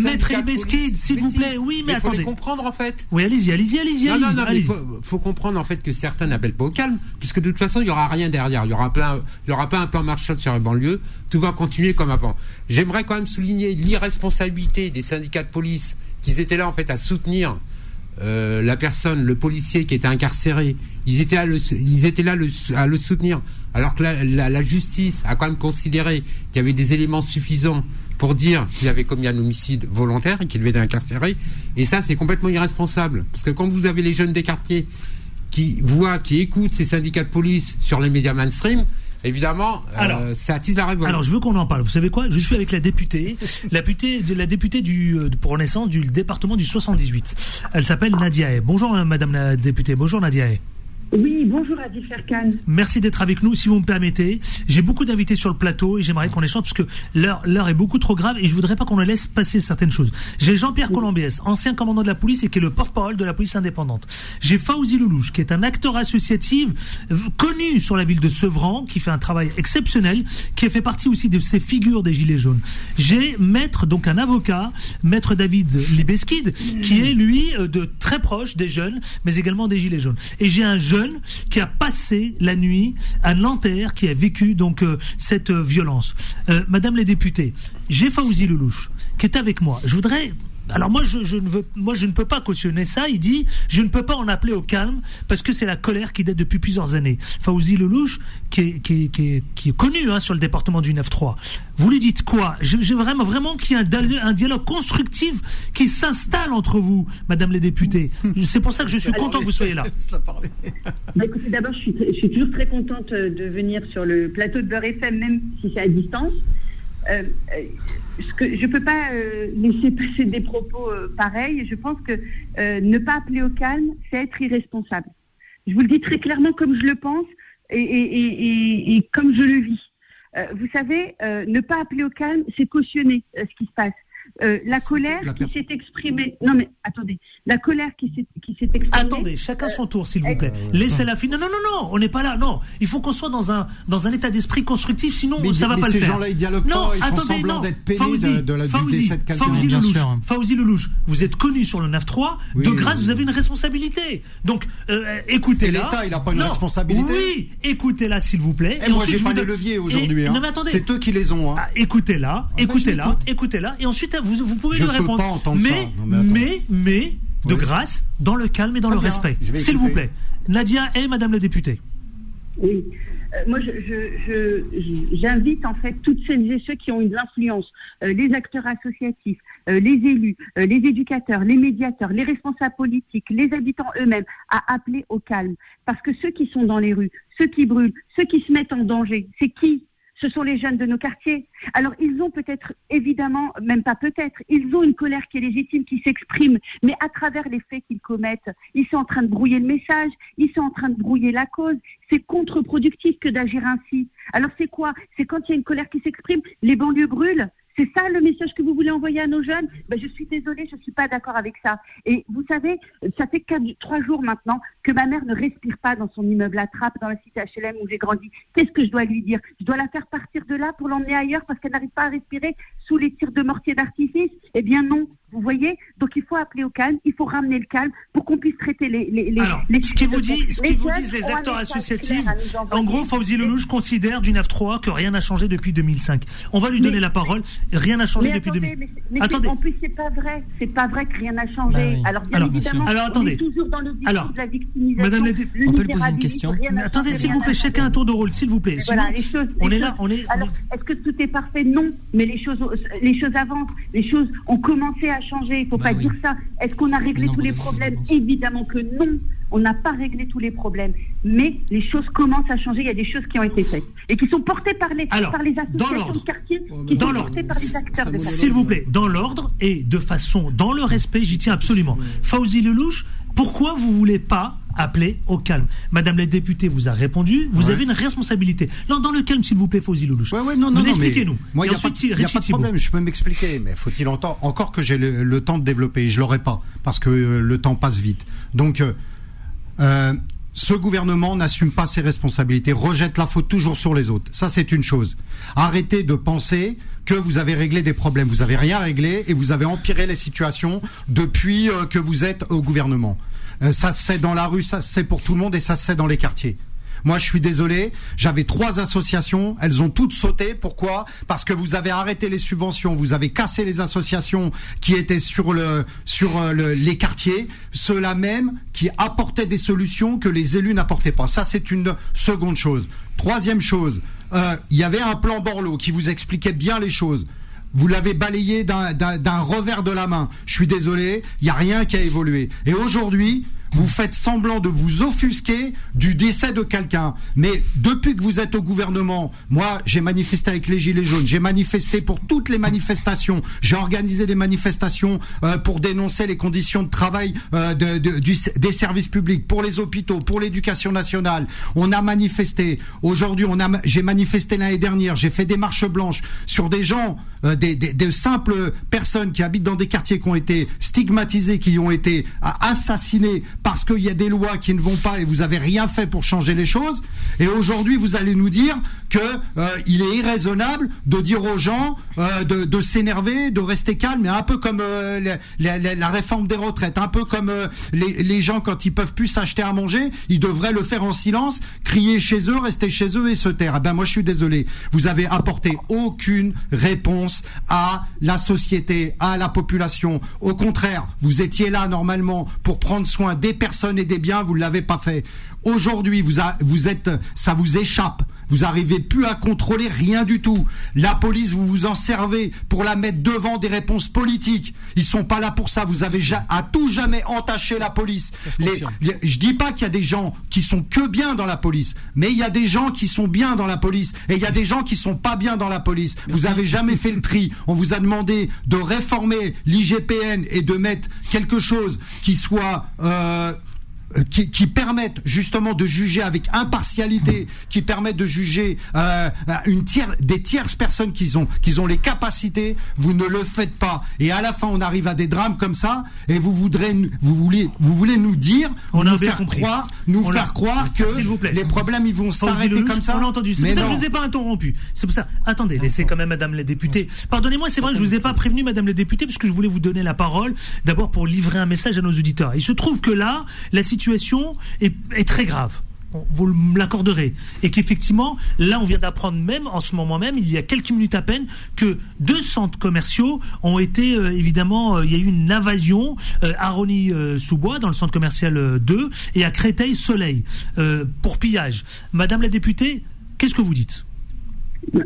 Maître police. s'il Mais vous si, plaît, oui, mais il faut les attendez. comprendre en fait. Oui, allez-y, allez-y, allez-y, Non, non, non, mais faut, faut comprendre en fait que certains n'appellent pas au calme, puisque de toute façon, il n'y aura rien derrière. Il y aura plein, il y aura pas un plan Marshall sur les banlieues. Tout va continuer comme avant. J'aimerais quand même souligner l'irresponsabilité des syndicats de police qui étaient là en fait à soutenir euh, la personne, le policier qui était incarcéré. Ils étaient ils étaient là à le soutenir, alors que la, la- la justice a quand même considéré qu'il y avait des éléments suffisants pour dire qu'il avait commis un homicide volontaire et qu'il devait être incarcéré. Et ça, c'est complètement irresponsable. Parce que quand vous avez les jeunes des quartiers qui voient, qui écoutent ces syndicats de police sur les médias mainstream, évidemment, euh, ça attise la révolte. Alors, je veux qu'on en parle. Vous savez quoi? Je suis avec la députée, la députée, de, la députée du, euh, pour Renaissance du département du 78. Elle s'appelle Nadia Hay. Bonjour, hein, Madame la députée. Bonjour, Nadia Hay. Oui, bonjour Adi Ferkan. Merci d'être avec nous, si vous me permettez. J'ai beaucoup d'invités sur le plateau et j'aimerais qu'on échange parce que l'heure, l'heure est beaucoup trop grave et je voudrais pas qu'on laisse passer certaines choses. J'ai Jean-Pierre Colombiès, ancien commandant de la police et qui est le porte-parole de la police indépendante. J'ai Fauzi Loulouche, qui est un acteur associatif euh, connu sur la ville de Sevran, qui fait un travail exceptionnel, qui fait partie aussi de ces figures des Gilets jaunes. J'ai maître, donc un avocat, maître David Libeskid, qui est lui euh, de très proche des jeunes, mais également des Gilets jaunes. Et j'ai un jeune qui a passé la nuit à Nanterre, qui a vécu donc euh, cette euh, violence. Euh, Madame les députées, j'ai Fauzi Lelouch qui est avec moi. Je voudrais alors moi je, je ne veux moi je ne peux pas cautionner ça. Il dit je ne peux pas en appeler au calme parce que c'est la colère qui date depuis plusieurs années. Fauzi Lelouch qui est, qui est, qui est, qui est connu hein, sur le département du 9-3. Vous lui dites quoi? Je- J'ai vraiment vraiment qu'il y ait un, dia- un dialogue constructif qui s'installe entre vous, Madame les députées. C'est pour ça que je suis content que vous soyez là. Bah, écoutez, d'abord, je suis, très- je suis toujours très contente euh, de venir sur le plateau de Beurre FM, même si c'est à distance. Euh, euh, je ne peux pas euh, laisser passer des propos euh, pareils. Je pense que euh, ne pas appeler au calme, c'est être irresponsable. Je vous le dis très clairement comme je le pense et, et- et- et- et comme je le vis. Euh, vous savez, euh, ne pas appeler au calme, c'est cautionner euh, ce qui se passe. Euh, la colère la qui s'est exprimée. Non mais attendez, la colère qui s'est qui s'est exprimée. Attendez, chacun son tour, s'il vous plaît. Laissez-la finir. Non, non, non, non, on n'est pas là. Non, il faut qu'on soit dans un dans un état d'esprit constructif, sinon Mais- ça va mais pas ces le faire. gens-là, ils dialoguent non, pas, ils font attendez, semblant non. d'être Fauzi, de- de la- Fauzi. Fauzi Lelouch. Fauzi Lelouch, vous êtes connu sur le 9-3. Oui, de grâce, oui. vous avez une responsabilité. Donc, euh, écoutez-la. Et l'État, il a pas une Non, responsabilité Oui, écoutez-la, s'il vous plaît. Et moi, j'ai pas les leviers aujourd'hui. hein. Non, mais attendez. C'est eux qui les ont. hein. Ah, écoutez-la, écoutez-la, j'écoute. écoutez-la, et ensuite vous, vous pouvez Je lui peux répondre. pas entendre mais, ça. Non, mais mais, mais, de Oui. grâce, dans le calme et dans le bien, respect. S'il vous plaît. Nadia et Madame la députée. Oui. Euh, moi, je- je- je- je- j'invite en fait toutes celles et ceux qui ont une influence, euh, les acteurs associatifs, euh, les élus, euh, les éducateurs, les médiateurs, les responsables politiques, les habitants eux-mêmes, à appeler au calme. Parce que ceux qui sont dans les rues, ceux qui brûlent, ceux qui se mettent en danger, c'est qui? Ce sont les jeunes de nos quartiers. Alors, ils ont peut-être, évidemment, même pas peut-être, ils ont une colère qui est légitime, qui s'exprime, mais à travers les faits qu'ils commettent, ils sont en train de brouiller le message, ils sont en train de brouiller la cause. C'est contre-productif que d'agir ainsi. Alors, c'est quoi? C'est quand il y a une colère qui s'exprime, les banlieues brûlent. C'est ça le message que vous voulez envoyer à nos jeunes? Ben, Je suis désolée, je ne suis pas d'accord avec ça. Et vous savez, ça fait quatre, trois jours maintenant que ma mère ne respire pas dans son immeuble à Trappes, dans la cité HLM où j'ai grandi. Qu'est-ce que je dois lui dire? Je dois la faire partir de là pour l'emmener ailleurs parce qu'elle n'arrive pas à respirer sous les tirs de mortier d'artifice? Eh bien non, vous voyez Donc il faut appeler au calme, il faut ramener le calme pour qu'on puisse traiter les... les, les Alors, les ce qui vous dit, ce qui vous disent les acteurs associatifs, en gros, Fauzi Lelouch considère du 9-3 que rien n'a changé depuis 2005. On va lui donner Mais- la parole. Rien n'a changé Mais depuis attendez, 2005. mais, mais Attendez. en plus, c'est pas vrai. C'est pas vrai que rien n'a changé. Bah oui. Alors, bien Alors, évidemment, alors, on attendez. est toujours dans le discours Alors, de la victimisation. Madame la dé- On peut lui poser une question attendez, s'il vous plaît, chacun un tour de rôle, s'il vous plaît. Mais Sinon, voilà, les choses, on est là, Alors, est- est-ce que tout est parfait? Non, mais les choses, les choses avancent, les choses ont commencé à Il ne faut Bah pas oui. dire ça. Est-ce qu'on a réglé Non, tous les problèmes? Évidemment que non. On n'a pas réglé tous les problèmes. Mais les choses commencent à changer. Il y a des choses qui ont été faites et qui sont portées par les, Alors, par les dans associations de quartier, Oh, qui dans sont portées par les acteurs de quartier. S'il vous plaît, dans l'ordre et de façon, dans le respect, j'y tiens absolument. Fauzi Lelouch, pourquoi vous voulez pas appeler au calme? Madame la députée vous a répondu, vous Ouais. avez une responsabilité. Non, dans le calme, s'il vous plaît, Fauzi Lelouch. Ouais, ouais, non, non, Expliquez-nous. Moi, Et il n'y a, pas, y a Richie pas de problème, je peux m'expliquer, mais faut-il entendre encore que j'ai le, le temps de développer Je l'aurai pas, parce que euh, le temps passe vite. Donc, euh, euh, ce gouvernement n'assume pas ses responsabilités, rejette la faute toujours sur les autres. Ça, c'est une chose. Arrêtez de penser que vous avez réglé des problèmes. Vous avez rien réglé et vous avez empiré les situations depuis euh, que vous êtes au gouvernement. Euh, ça se sait dans la rue, ça se sait pour tout le monde et ça se sait dans les quartiers. Moi, je suis désolé. J'avais trois associations. Elles ont toutes sauté. Pourquoi? Parce que vous avez arrêté les subventions. Vous avez cassé les associations qui étaient sur le sur euh, le- les quartiers. Ceux-là même qui apportaient des solutions que les élus n'apportaient pas. Ça, c'est une seconde chose. Troisième chose. euh, Il y avait un plan Borloo qui vous expliquait bien les choses. Vous l'avez balayé d'un- revers de la main. Je suis désolé, il n'y a rien qui a évolué. Et aujourd'hui, vous faites semblant de vous offusquer du décès de quelqu'un. Mais depuis que vous êtes au gouvernement, moi, j'ai manifesté avec les Gilets jaunes, j'ai manifesté pour toutes les manifestations, j'ai organisé des manifestations euh, pour dénoncer les conditions de travail euh, des services publics, pour les hôpitaux, pour l'éducation nationale. On a manifesté. Aujourd'hui, j'ai manifesté l'année dernière, j'ai fait des marches blanches sur des gens, des, des- simples personnes qui habitent dans des quartiers qui ont été stigmatisés, qui ont été euh, assassinés parce qu'il y a des lois qui ne vont pas et vous avez rien fait pour changer les choses. Et aujourd'hui, vous allez nous dire que euh, il est irraisonnable de dire aux gens euh, de, s'énerver, de rester calme, un peu comme euh, la, réforme des retraites, un peu comme euh, les, les gens quand ils peuvent plus s'acheter à manger, ils devraient le faire en silence, crier chez eux, rester chez eux et se taire. Eh ben moi, je suis désolé. Vous avez apporté aucune réponse à la société, à la population. Au contraire, vous étiez là normalement pour prendre soin des personnes et des biens, vous ne l'avez pas fait. Aujourd'hui, êtes, ça vous échappe. Vous arrivez plus à contrôler rien du tout. La police, vous vous en servez pour la mettre devant des réponses politiques. Ils sont pas là pour ça. Vous avez à tout jamais entaché la police. je Les- confirme. les- je dis pas qu'il y a des gens qui sont que bien dans la police, mais il y a des gens qui sont bien dans la police et il y a des gens qui sont pas bien dans la police. Vous avez jamais fait le tri. On vous a demandé de réformer l'IGPN et de mettre quelque chose qui soit euh, qui, qui permettent justement de juger avec impartialité, qui permettent de juger euh, une tiers, des tierces personnes qui ont, qui ont les capacités, vous ne le faites pas. Et à la fin, on arrive à des drames comme ça, et vous voudrez, vous voulez, vous voulez nous dire, On a nous faire compris. croire, nous On faire croire que S'il vous plaît. les problèmes ils vont s'arrêter comme ça. On l'a entendu. C'est Mais pour ça que je vous ai pas interrompu. C'est pour ça. Attendez, laissez quand même Madame la députée. Pardonnez-moi, c'est vrai que je vous ai pas prévenu, Madame la députée, parce que je voulais vous donner la parole. D'abord pour livrer un message à nos auditeurs. Il se trouve que là, la situation est, est très grave. Vous l'accorderez. Et qu'effectivement, là, on vient d'apprendre même, en ce moment même, il y a quelques minutes à peine, que deux centres commerciaux ont été, euh, évidemment, euh, il y a eu une invasion euh, à Rony-sous-Bois, dans le centre commercial euh, 2, et à Créteil-Soleil, pour pillage. Madame la députée, qu'est-ce que vous dites?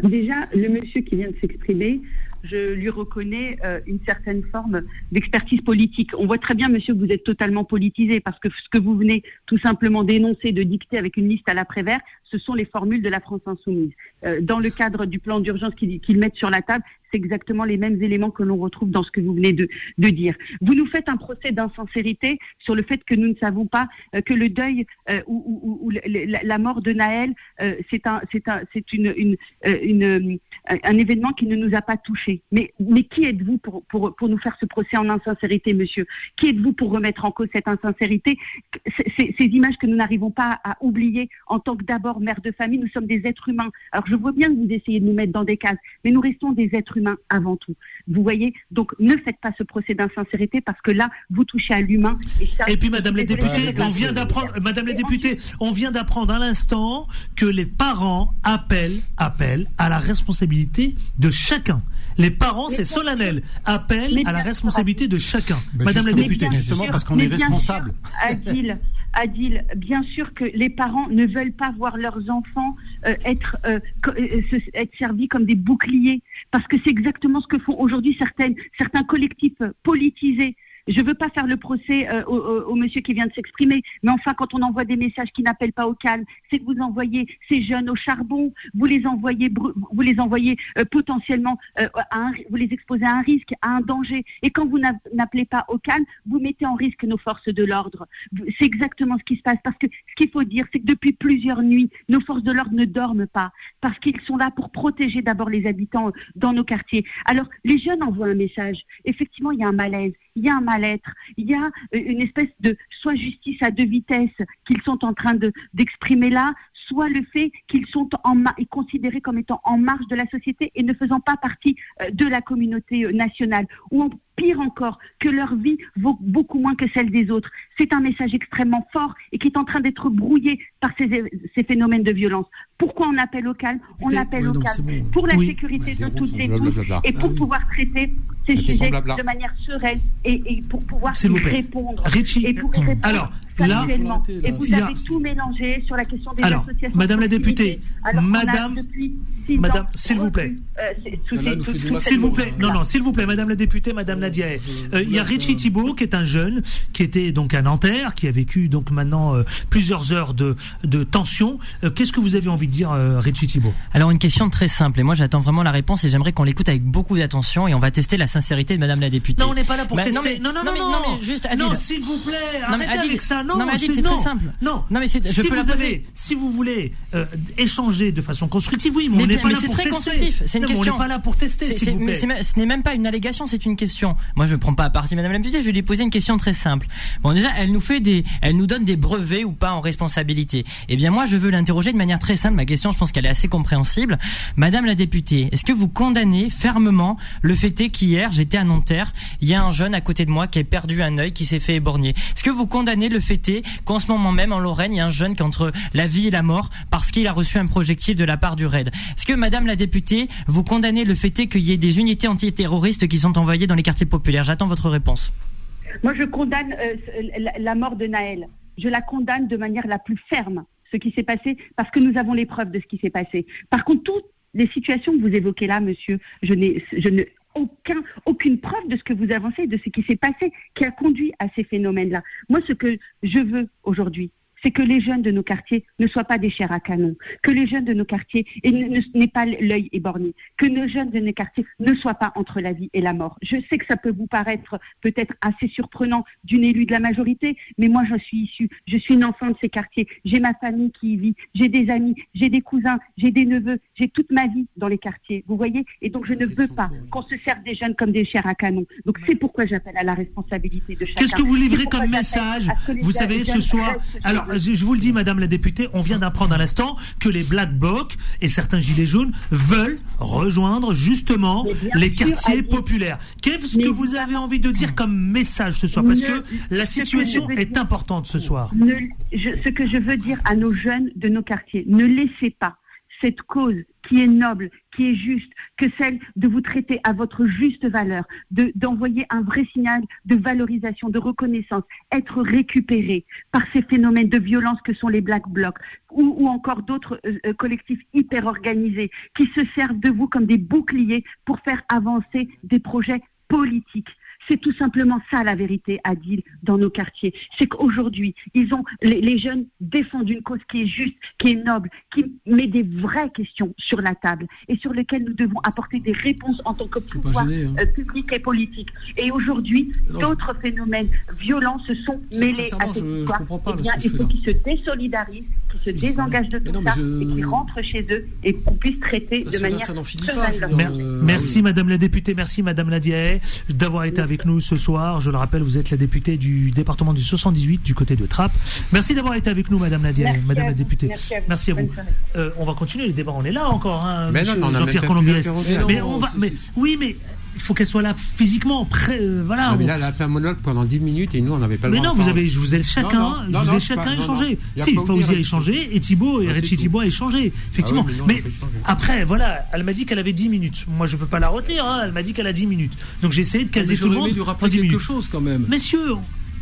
Déjà, le monsieur qui vient de s'exprimer, je lui reconnais euh, une certaine forme d'expertise politique. On voit très bien, monsieur, que vous êtes totalement politisé parce que ce que vous venez tout simplement d'énoncer, de dicter avec une liste à l'après-vert, ce sont les formules de la France insoumise. Euh, dans le cadre du plan d'urgence qu'ils qu'ils mettent sur la table, c'est exactement les mêmes éléments que l'on retrouve dans ce que vous venez de, dire. Vous nous faites un procès d'insincérité sur le fait que nous ne savons pas euh, que le deuil euh, ou, la, mort de Naël, euh, c'est un, un, une, un événement qui ne nous a pas touchés. Mais, mais qui êtes-vous pour, pour, pour nous faire ce procès en insincérité, monsieur? Qui êtes-vous pour remettre en cause cette insincérité? Ces images que nous n'arrivons pas à oublier en tant que d'abord mère de famille, nous sommes des êtres humains. Alors je vois bien que vous essayez de nous mettre dans des cases, mais nous restons des êtres humains avant tout. Vous voyez Donc ne faites pas ce procès d'insincérité parce que là, vous touchez à l'humain. ça- Et puis, Madame la députée, on vient d'apprendre, Madame la députée, on vient d'apprendre à l'instant que les parents appellent, appellent à la responsabilité de chacun. Les parents, c'est solennel. Appel à la responsabilité de chacun. Ben Madame la députée. Justement, parce qu'on est responsable. Adil, Adil, bien sûr que les parents ne veulent pas voir leurs enfants euh, être, euh, euh, être servis comme des boucliers, parce que c'est exactement ce que font aujourd'hui certaines, certains collectifs politisés. Je ne veux pas faire le procès euh, au, au- au monsieur qui vient de s'exprimer, mais enfin, quand on envoie des messages qui n'appellent pas au calme, c'est que vous envoyez ces jeunes au charbon, vous les envoyez, vous les envoyez euh, potentiellement, euh, à un, vous les exposez à un risque, à un danger. Et quand vous n'a- n'appelez pas au calme, vous mettez en risque nos forces de l'ordre. C'est exactement ce qui se passe. Parce que ce qu'il faut dire, c'est que depuis plusieurs nuits, nos forces de l'ordre ne dorment pas. Parce qu'ils sont là pour protéger d'abord les habitants euh, dans nos quartiers. Alors, les jeunes envoient un message. Effectivement, il y a un malaise, il y a un il y a euh, une espèce de soit justice à deux vitesses qu'ils sont en train de- d'exprimer là, soit le fait qu'ils sont en considérés comme étant en marge de la société et ne faisant pas partie euh, de la communauté euh, nationale. Pire encore, que leur vie vaut beaucoup moins que celle des autres. C'est un message extrêmement fort et qui est en train d'être brouillé par ces, ces phénomènes de violence. Pourquoi on appelle au calme? On appelle au calme bon. pour la Oui. sécurité de toutes et tous et Ah pour oui. pouvoir traiter ces sujets de manière sereine et, et pour pouvoir y répondre. Richie. Et pour y répondre Alors, là. Et vous a- avez tout mélangé sur la question des Alors, associations. Madame la députée, Alors Madame- Madame, s'il vous plaît. euh, S'il vous plaît, non, non, s'il vous plaît, Madame la députée, Madame Nadia. Euh, Il y a Richie Thibault, qui est un jeune, qui était donc à Nanterre, qui a vécu donc maintenant euh, plusieurs heures de, de tension. Euh, Qu'est-ce que vous avez envie de dire, euh, Richie Thibault? Alors une question très simple et moi j'attends vraiment la réponse et j'aimerais qu'on l'écoute avec beaucoup d'attention et on va tester la sincérité de Madame la députée. Non, on n'est pas là pour Bah, tester. non, mais- non, non, non, non, mais- non, mais juste, Adil. non, s'il vous plaît, arrêtez Adil- avec ça. Non, non, mais c'est très simple. Non, Non, mais je si peux vous poser. avez, si vous voulez euh, échanger de façon constructive, oui, mais, Mais on n'est pas mais là c'est pour très tester. constructif, c'est une Non, question. On n'est pas là pour tester, vous plaît. ce n'est même pas une allégation, c'est une question. Moi, je ne prends pas à partie Madame la députée, je vais lui poser une question très simple. Bon, déjà, elle nous fait des, elle nous donne des brevets ou pas en responsabilité. Eh bien, moi, je veux l'interroger de manière très simple. Ma question, je pense qu'elle est assez compréhensible. Madame la députée, est-ce que vous condamnez fermement le fait qu'hier, j'étais à Nanterre, il y a un jeune à côté de moi qui a perdu un œil, qui s'est fait éborgner. Est-ce que vous condamnez le fait qu'en ce moment même, en Lorraine, il y a un jeune qui est entre la vie et la mort parce qu'il a reçu un projectile de la part du RAID Est-ce que, Madame la députée, vous condamnez le fait qu'il y ait des unités antiterroristes qui sont envoyées dans les quartiers populaires? J'attends votre réponse. Moi, je condamne euh, la- mort de Naël. Je la condamne de manière la plus ferme, ce qui s'est passé, parce que nous avons les preuves de ce qui s'est passé. Par contre, toutes les situations que vous évoquez là, monsieur, je je n'ai aucun, aucune preuve de ce que vous avancez, de ce qui s'est passé, qui a conduit à ces phénomènes-là. Moi, ce que je veux aujourd'hui, c'est que les jeunes de nos quartiers ne soient pas des chairs à canon, que les jeunes de nos quartiers n'aient pas l'œil éborgné, que nos jeunes de nos quartiers ne soient pas entre la vie et la mort. Je sais que ça peut vous paraître peut-être assez surprenant d'une élue de la majorité, mais moi je suis issue, je suis une enfant de ces quartiers, j'ai ma famille qui y vit, j'ai des amis, j'ai des cousins, j'ai des neveux, j'ai toute ma vie dans les quartiers, vous voyez? Et donc je ne veux pas qu'on se serve des jeunes comme des chairs à canon. Donc c'est pourquoi j'appelle à la responsabilité de chacun. Qu'est-ce que vous livrez comme message? Vous savez, ce soir, alors. Je, je vous le dis, Madame la députée, on vient d'apprendre à l'instant que les Black Blocs et certains gilets jaunes veulent rejoindre justement les quartiers populaires. Qu'est-ce que vous avez envie de dire comme message ce soir? Parce que la que situation est dire- importante ce soir. Ne- je- ce que je veux dire à nos jeunes de nos quartiers, ne laissez pas cette cause qui est noble, qui est juste, que celle de vous traiter à votre juste valeur, de- d'envoyer un vrai signal de valorisation, de reconnaissance, être récupéré par ces phénomènes de violence que sont les Black Blocs ou, ou encore d'autres euh, euh, collectifs hyper organisés qui se servent de vous comme des boucliers pour faire avancer des projets politiques. C'est tout simplement ça la vérité, Adil, dans nos quartiers. C'est qu'aujourd'hui, ils ont, les, les jeunes défendent une cause qui est juste, qui est noble, qui met des vraies questions sur la table et sur lesquelles nous devons apporter des réponses en tant que pouvoir gêné, hein. euh, public et politique. Et aujourd'hui, je- d'autres phénomènes violents se sont mêlés à cette je- je histoire. comprends pas, Eh bien, ce il faut qu'ils se désolidarisent, se désengagent de tout non, ça je- et qu'ils rentrent chez eux et qu'on puisse traiter Parce de là, manière ça pas, Mer- euh, merci. Madame la députée, merci Madame Nadiae d'avoir été avec nous ce soir. Je le rappelle, vous êtes la députée du département du 78 du côté de Trappes. Merci d'avoir été avec nous Madame Merci Madame la députée. Merci à vous. Merci à vous. Bonne soirée. Euh, on va continuer les débats, on est là encore, hein, Mais non, monsieur mais on a Jean-Pierre interroger. Mais Non, on va, mais oui, mais il faut qu'elle soit là physiquement. Près, euh, voilà. Ah, mais là, elle a fait un monologue pendant 10 minutes et nous, on n'avait pas le mais droit non, vous avez, je vous ai chacun, Non, non, je non, vous non, ai chacun pas- non, échangé. non. Si, Fauzi a échangé, et Thibaut et Ah, Richie tout. Thibaut a échangé, effectivement. Ah oui, mais non, mais après, voilà, elle m'a dit qu'elle avait 10 minutes. Moi, je peux pas la retenir. hein, Elle m'a dit qu'elle a 10 minutes. Donc j'ai essayé de caser Mais tout le monde lui rappeler 10 quelque minutes. chose quand même. Messieurs,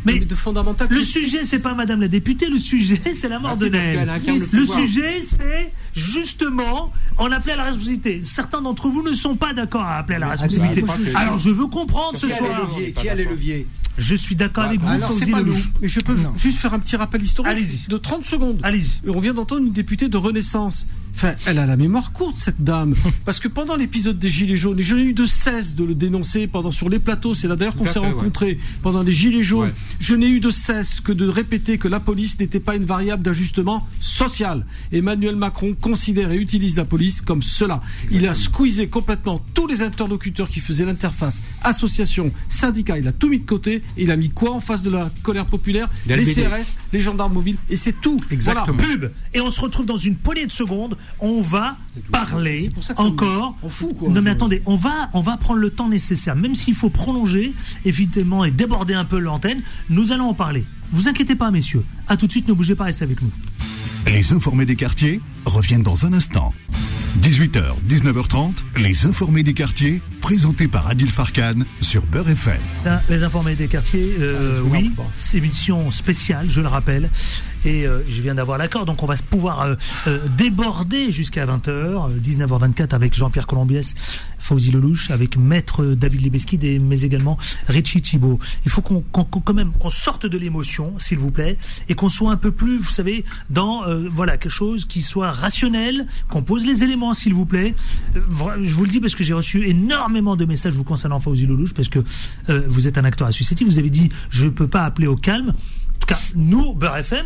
mais de fondamental. le sujet, c'est pas Madame la députée, le sujet, c'est la mort Ah, de incarne le sujet, c'est justement en appeler à la responsabilité. Certains d'entre vous ne sont pas d'accord à appeler à la responsabilité. Alors je veux comprendre ce soir. Qui a les leviers Je suis d'accord avec vous, alors, c'est pas nous. Mais je peux juste faire un petit rappel historique Allez-y. de 30 secondes. Allez-y. Et On vient d'entendre une députée de Renaissance. Enfin, elle a la mémoire courte, cette dame. Parce que pendant l'épisode des Gilets jaunes, et je n'ai eu de cesse de le dénoncer pendant sur les plateaux, c'est là d'ailleurs qu'on s'est ouais. rencontrés pendant les Gilets jaunes, Ouais. je n'ai eu de cesse que de répéter que la police n'était pas une variable d'ajustement social. Emmanuel Macron considère et utilise la police comme cela. Il a squeezé complètement tous les interlocuteurs qui faisaient l'interface, associations, syndicats, il a tout mis de côté, et il a mis quoi en face de la colère populaire? Les. CRS, les gendarmes mobiles, et c'est tout. Exactement. Voilà. pub et on se retrouve dans une poignée de secondes. On va parler encore. on fout, quoi. non mais attendez, on va on va prendre le temps nécessaire, même s'il faut prolonger évidemment et déborder un peu l'antenne. Nous allons en parler. Vous inquiétez pas, messieurs. À tout de suite, ne bougez pas, restez avec nous. Les informés des quartiers reviennent dans un instant. 18h, 19h30, les informés des quartiers, présentés par Adil Farkan sur Beurre FM. Là, Les informés des quartiers, euh, oui, c'est émission spéciale, je le rappelle. Et euh, je viens d'avoir l'accord, donc on va se pouvoir euh, euh, déborder jusqu'à 20h, euh, 19h24 avec Jean-Pierre Colombiès, Fauzi Lelouch, avec Maître David Libeskid et mais également Richie Thibault. Il faut qu'on qu'on- qu'on- quand même qu'on sorte de l'émotion, s'il vous plaît, et qu'on soit un peu plus, vous savez, dans euh, voilà quelque chose qui soit rationnel, qu'on pose les éléments, s'il vous plaît. Euh, je vous le dis parce que j'ai reçu énormément de messages vous concernant Fauzi Lelouch, parce que euh, vous êtes un acteur associatif. Vous avez dit, je ne peux pas appeler au calme. En tout cas, nous, Beurre FM,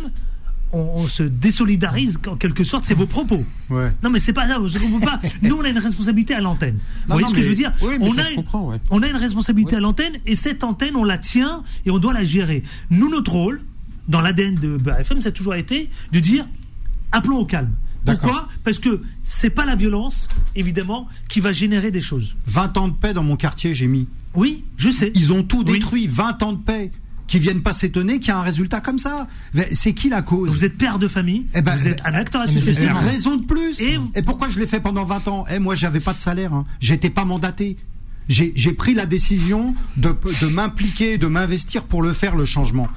on, on se désolidarise en quelque sorte. C'est vos propos. Ouais. Non, mais c'est pas ça. qu'on peut pas. Nous, on a une responsabilité à l'antenne. Vous voyez non, ce que je veux dire oui, mais on, a une, ouais. on a une responsabilité à l'antenne et cette antenne, on la tient et on doit la gérer. Nous, notre rôle, dans l'ADN de BFM, ça a toujours été de dire appelons au calme. Pourquoi? Parce que c'est pas la violence, évidemment, qui va générer des choses. 20 ans de paix dans mon quartier, j'ai mis. Oui, je sais. Ils ont tout Oui. détruit. 20 ans de paix. Qui viennent pas s'étonner qu'il y a un résultat comme ça. C'est qui la cause? Vous êtes père de famille, Eh ben, vous êtes un acteur Eh, associatif. raison de plus. Et- Et, pourquoi je l'ai fait pendant 20 ans? Eh, moi, j'avais pas de salaire. Hein. J'étais pas mandaté. J'ai j'ai pris la décision de, de m'impliquer, de m'investir pour le faire, le changement.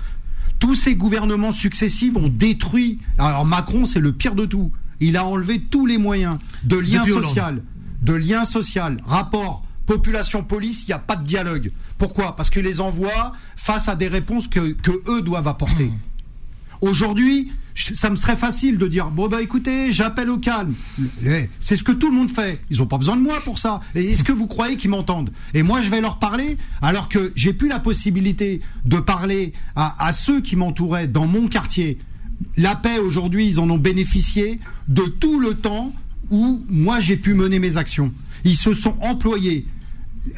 Tous ces gouvernements successifs ont détruit. Alors Macron, c'est le pire de tout. Il a enlevé tous les moyens de lien Depuis Hollande. social, de lien social, rapport population-police, il n'y a pas de dialogue. Pourquoi? Parce qu'il les envoie face à des réponses que, que eux doivent apporter. Aujourd'hui, ça me serait facile de dire bon bah écoutez, j'appelle au calme. C'est ce que tout le monde fait. Ils ont pas besoin de moi pour ça. Est-ce que vous croyez qu'ils m'entendent? Et moi, je vais leur parler alors que j'ai plus la possibilité de parler à, à ceux qui m'entouraient dans mon quartier. La paix aujourd'hui, ils en ont bénéficié de tout le temps où moi j'ai pu mener mes actions. Ils se sont employés.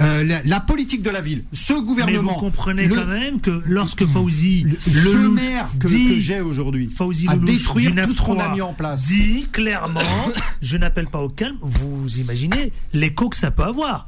Euh, la, la politique de la ville, ce Mais gouvernement. vous comprenez le- quand même que lorsque Fauzi le maire que, j'ai aujourd'hui détruire du tout ce qu'on 9-3 a mis en place. dit clairement je n'appelle pas au calme vous imaginez l'écho que ça peut avoir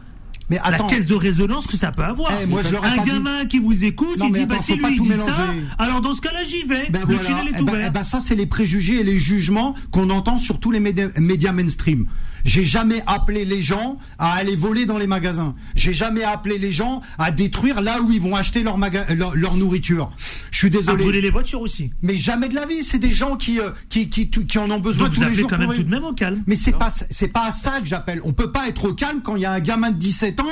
Mais attends, la caisse de résonance que ça peut avoir. Eh, moi, je un dit- gamin qui vous écoute Non, il dit attends, bah si lui il dit ça alors dans ce cas-là j'y vais. Ben le voilà, tunnel est eh ben- ouvert. eh ben ça c'est les préjugés et les jugements qu'on entend sur tous les médias mainstream. J'ai jamais appelé les gens à aller voler dans les magasins. J'ai jamais appelé les gens à détruire là où ils vont acheter leur, maga- leur, leur nourriture. Je suis à désolé. voler les voitures aussi Mais jamais de la vie, c'est des gens qui, euh, qui, qui, qui en ont besoin donc tous vous les jours. quand même pour tout de même au calme Mais c'est pas c'est pas à ça que j'appelle. On peut pas être au calme quand il y a un gamin de 17 ans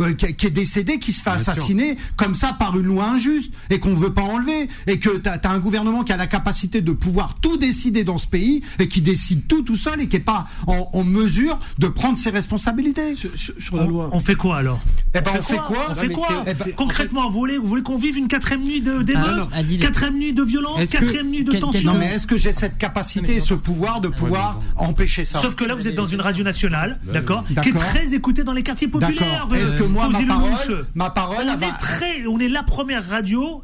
euh, qui, qui est décédé, qui se fait assassiner comme ça par une loi injuste et qu'on veut pas enlever et que t'as as un gouvernement qui a la capacité de pouvoir tout décider dans ce pays et qui décide tout tout seul et qui est pas en, en mesure de prendre ses responsabilités. Sur, la loi. on fait quoi alors Eh ben on fait quoi on fait quoi eh ben, concrètement vous voulez vous voulez qu'on vive une quatrième nuit de Ah, d'émeute quatrième nuit de violence quatrième nuit de Quel- quel- tension Non mais est-ce que j'ai cette capacité, ce pouvoir de pouvoir empêcher ça Sauf que là, vous êtes dans une radio nationale, d'accord, qui est très écoutée dans les quartiers populaires. D'accord. Est-ce que moi, ma parole, ma parole, on est très, on est la première radio,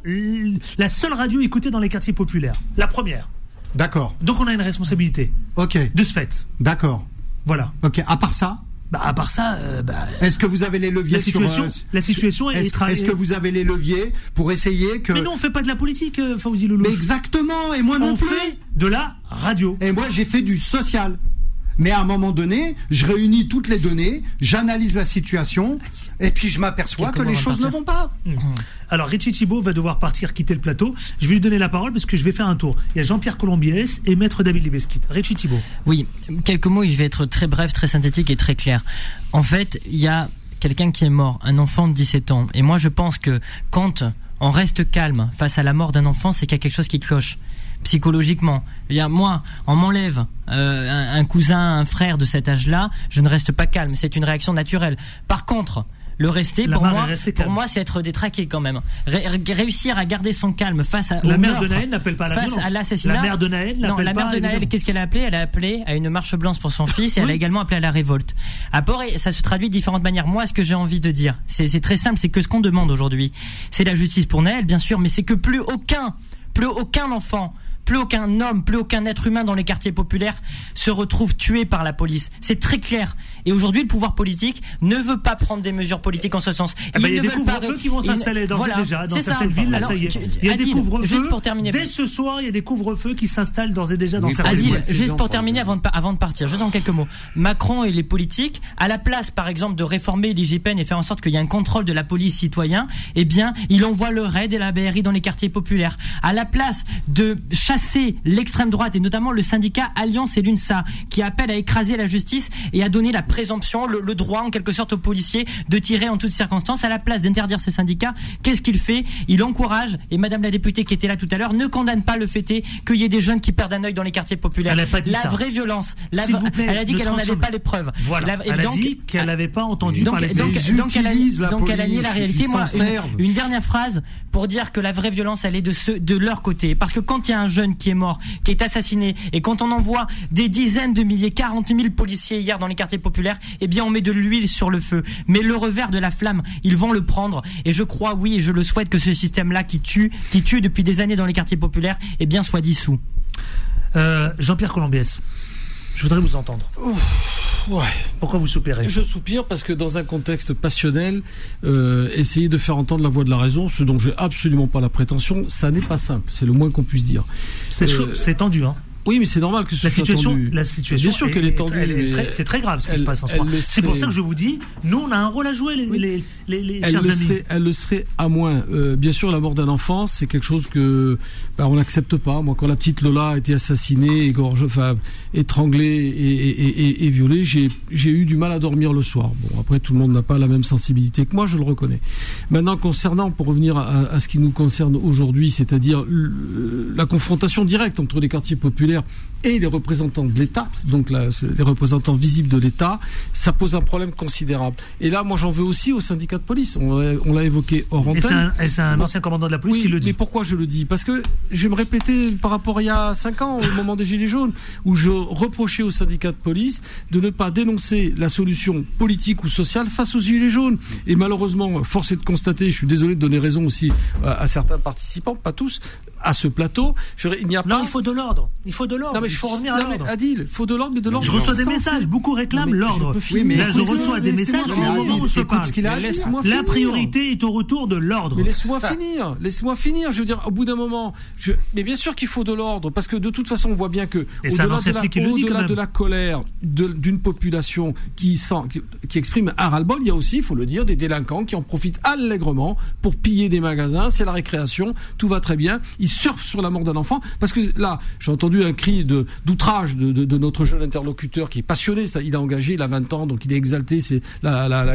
la seule radio écoutée dans les quartiers populaires, la première. D'accord. Donc on a une responsabilité Ok. de ce fait. D'accord. Voilà. Ok. À part ça, Bah, à part ça, euh, bah, Est-ce que vous avez les leviers La situation- sur, euh, la situation est est-ce, tra- est-ce que vous avez les leviers pour essayer que mais nous on fait pas de la politique, euh, Fawzi Lelouch. Mais exactement, et moi non on plus. fait de la radio. Et moi, j'ai fait du social. Mais à un moment donné, je réunis toutes les données, j'analyse la situation, et puis je m'aperçois que les choses ne vont pas. Alors Richie Thibault va devoir partir quitter le plateau. Je vais lui donner la parole parce que je vais faire un tour. Il y a Jean-Pierre Colombiès et Maître David Libeskit. Richie Thibault. Oui, quelques mots, et je vais être très bref, très synthétique et très clair. En fait, il y a quelqu'un qui est mort, un enfant de 17 ans. Et moi, je pense que quand on reste calme face à la mort d'un enfant, c'est qu'il y a quelque chose qui cloche psychologiquement. Moi, on m'enlève euh, un, un cousin, un frère de cet âge-là, je ne reste pas calme. C'est une réaction naturelle. Par contre, le rester, La pour moi, pour moi, c'est être détraqué quand même. Ré- ré- réussir à garder son calme face à La mère de Naël n'appelle pas la face violence. à l'assassinat. La mère de Naël non, la pas mère de Naël, qu'est-ce qu'elle a appelé? Elle a appelé à une marche blanche pour son fils et elle a également appelé à la révolte. Après, ça se traduit de différentes manières. Moi, ce que j'ai envie de dire, c'est c'est très simple, c'est que ce qu'on demande aujourd'hui, c'est la justice pour Naël, bien sûr, mais c'est que plus aucun, plus aucun enfant plus aucun homme, plus aucun être humain dans les quartiers populaires se retrouve tué par la police. C'est très clair. Et aujourd'hui, le pouvoir politique ne veut pas prendre des mesures politiques en ce sens. Ben, il y a des couvre-feux qui vont s'installer d'ores Voilà, déjà dans c'est ça. certaines villes. Là, Alors, ça y est. tu- Il y a des couvre-feux. Juste pour terminer. Dès ce soir, il y a des couvre-feux qui s'installent d'ores et déjà dans Oui, certaines Adil, villes. juste pour terminer avant de, avant de partir, juste en quelques mots. Macron et les politiques, à la place par exemple de réformer l'IGPN et faire en sorte qu'il y ait un contrôle de la police citoyen, eh bien, il envoie le RAID et la BRI dans les quartiers populaires. À la place de chasser l'extrême droite et notamment le syndicat Alliance et l'UNSA, qui appelle à écraser la justice et à donner la présomption, le, le droit en quelque sorte aux policiers de tirer en toutes circonstances, à la place d'interdire ces syndicats, qu'est-ce qu'il fait? Il encourage, et Madame la députée qui était là tout à l'heure ne condamne pas le fait qu'il y ait des jeunes qui perdent un œil dans les quartiers populaires. Elle a pas dit la ça. vraie violence. La vous plaît, elle a dit qu'elle n'en avait pas les preuves. Voilà. La- Elle a donc- dit qu'elle n'avait pas entendu donc, parler donc, donc elle a, la donc elle a nié la réalité. Moi, une, une dernière phrase pour dire que la vraie violence, elle est de ceux, de leur côté. Parce que quand il y a un jeune qui est mort, qui est assassiné, et quand on envoie des dizaines de milliers, 40 000 policiers hier dans les quartiers populaires, eh bien, on met de l'huile sur le feu. Mais le revers de la flamme, ils vont le prendre. Et je crois, oui, et je le souhaite que ce système-là qui tue, qui tue depuis des années dans les quartiers populaires, eh bien, soit dissous. Euh, Jean-Pierre Colombiès, je voudrais vous entendre. Ouais. Pourquoi vous soupirez? Je soupire parce que dans un contexte passionnel, euh, essayer de faire entendre la voix de la raison, ce dont j'ai absolument pas la prétention, ça n'est pas simple. C'est le moins qu'on puisse dire. C'est Euh, c'est tendu, hein. Oui, mais c'est normal que ce La soit situation, tendu. la situation, Bien sûr qu'elle est tendue. C'est très grave ce qui elle- se passe en ce moment. C'est pour ça que je vous dis, nous on a un rôle à jouer, les, les, les, les elle chers le, amis. serait, elle le serait à moins. Euh, bien sûr, la mort d'un enfant, c'est quelque chose que bah, on n'accepte pas. Moi, quand la petite Lola a été assassinée, égorgée, enfin, étranglée et, et, et, et violée, j'ai eu du mal à dormir le soir. Bon, après, tout le monde n'a pas la même sensibilité que moi, je le reconnais. Maintenant, concernant, pour revenir à, à ce qui nous concerne aujourd'hui, c'est-à-dire la confrontation directe entre les quartiers populaires Yeah. Et les représentants de l'État, donc là, les représentants visibles de l'État, ça pose un problème considérable. Et là, moi, j'en veux aussi au syndicat de police. On l'a évoqué hors Et antenne. un, et c'est un Bon. ancien commandant de la police Oui, qui le dit. mais pourquoi je le dis? Parce que je vais me répéter par rapport à il y a 5 ans, au moment des Gilets jaunes, où je reprochais au syndicat de police de ne pas dénoncer la solution politique ou sociale face aux Gilets jaunes. Et malheureusement, force est de constater, je suis désolé de donner raison aussi à, à certains participants, pas tous, à ce plateau, je il n'y a Non, pas... il faut de l'ordre. Il faut de l'ordre. Il faut revenir à l'ordre. Adil, il faut de l'ordre, mais de l'ordre. Je reçois des messages, beaucoup réclament l'ordre. Là, je reçois des messages au moment où on se parle. La priorité est au retour de l'ordre. Mais laisse-moi finir, laisse-moi finir. Je veux dire, au bout d'un moment, je... mais bien sûr qu'il faut de l'ordre, parce que de toute façon, on voit bien que au-delà de, la... de colère d'une population qui, sent, qui, qui exprime un ras-le-bol, il y a aussi, il faut le dire, des délinquants qui en profitent allègrement pour piller des magasins. C'est la récréation, tout va très bien. Ils surfent sur la mort d'un enfant, parce que là, j'ai entendu un cri de d'outrage de, de, de notre jeune interlocuteur qui est passionné. Il a engagé, il a 20 ans, donc il est exalté. C'est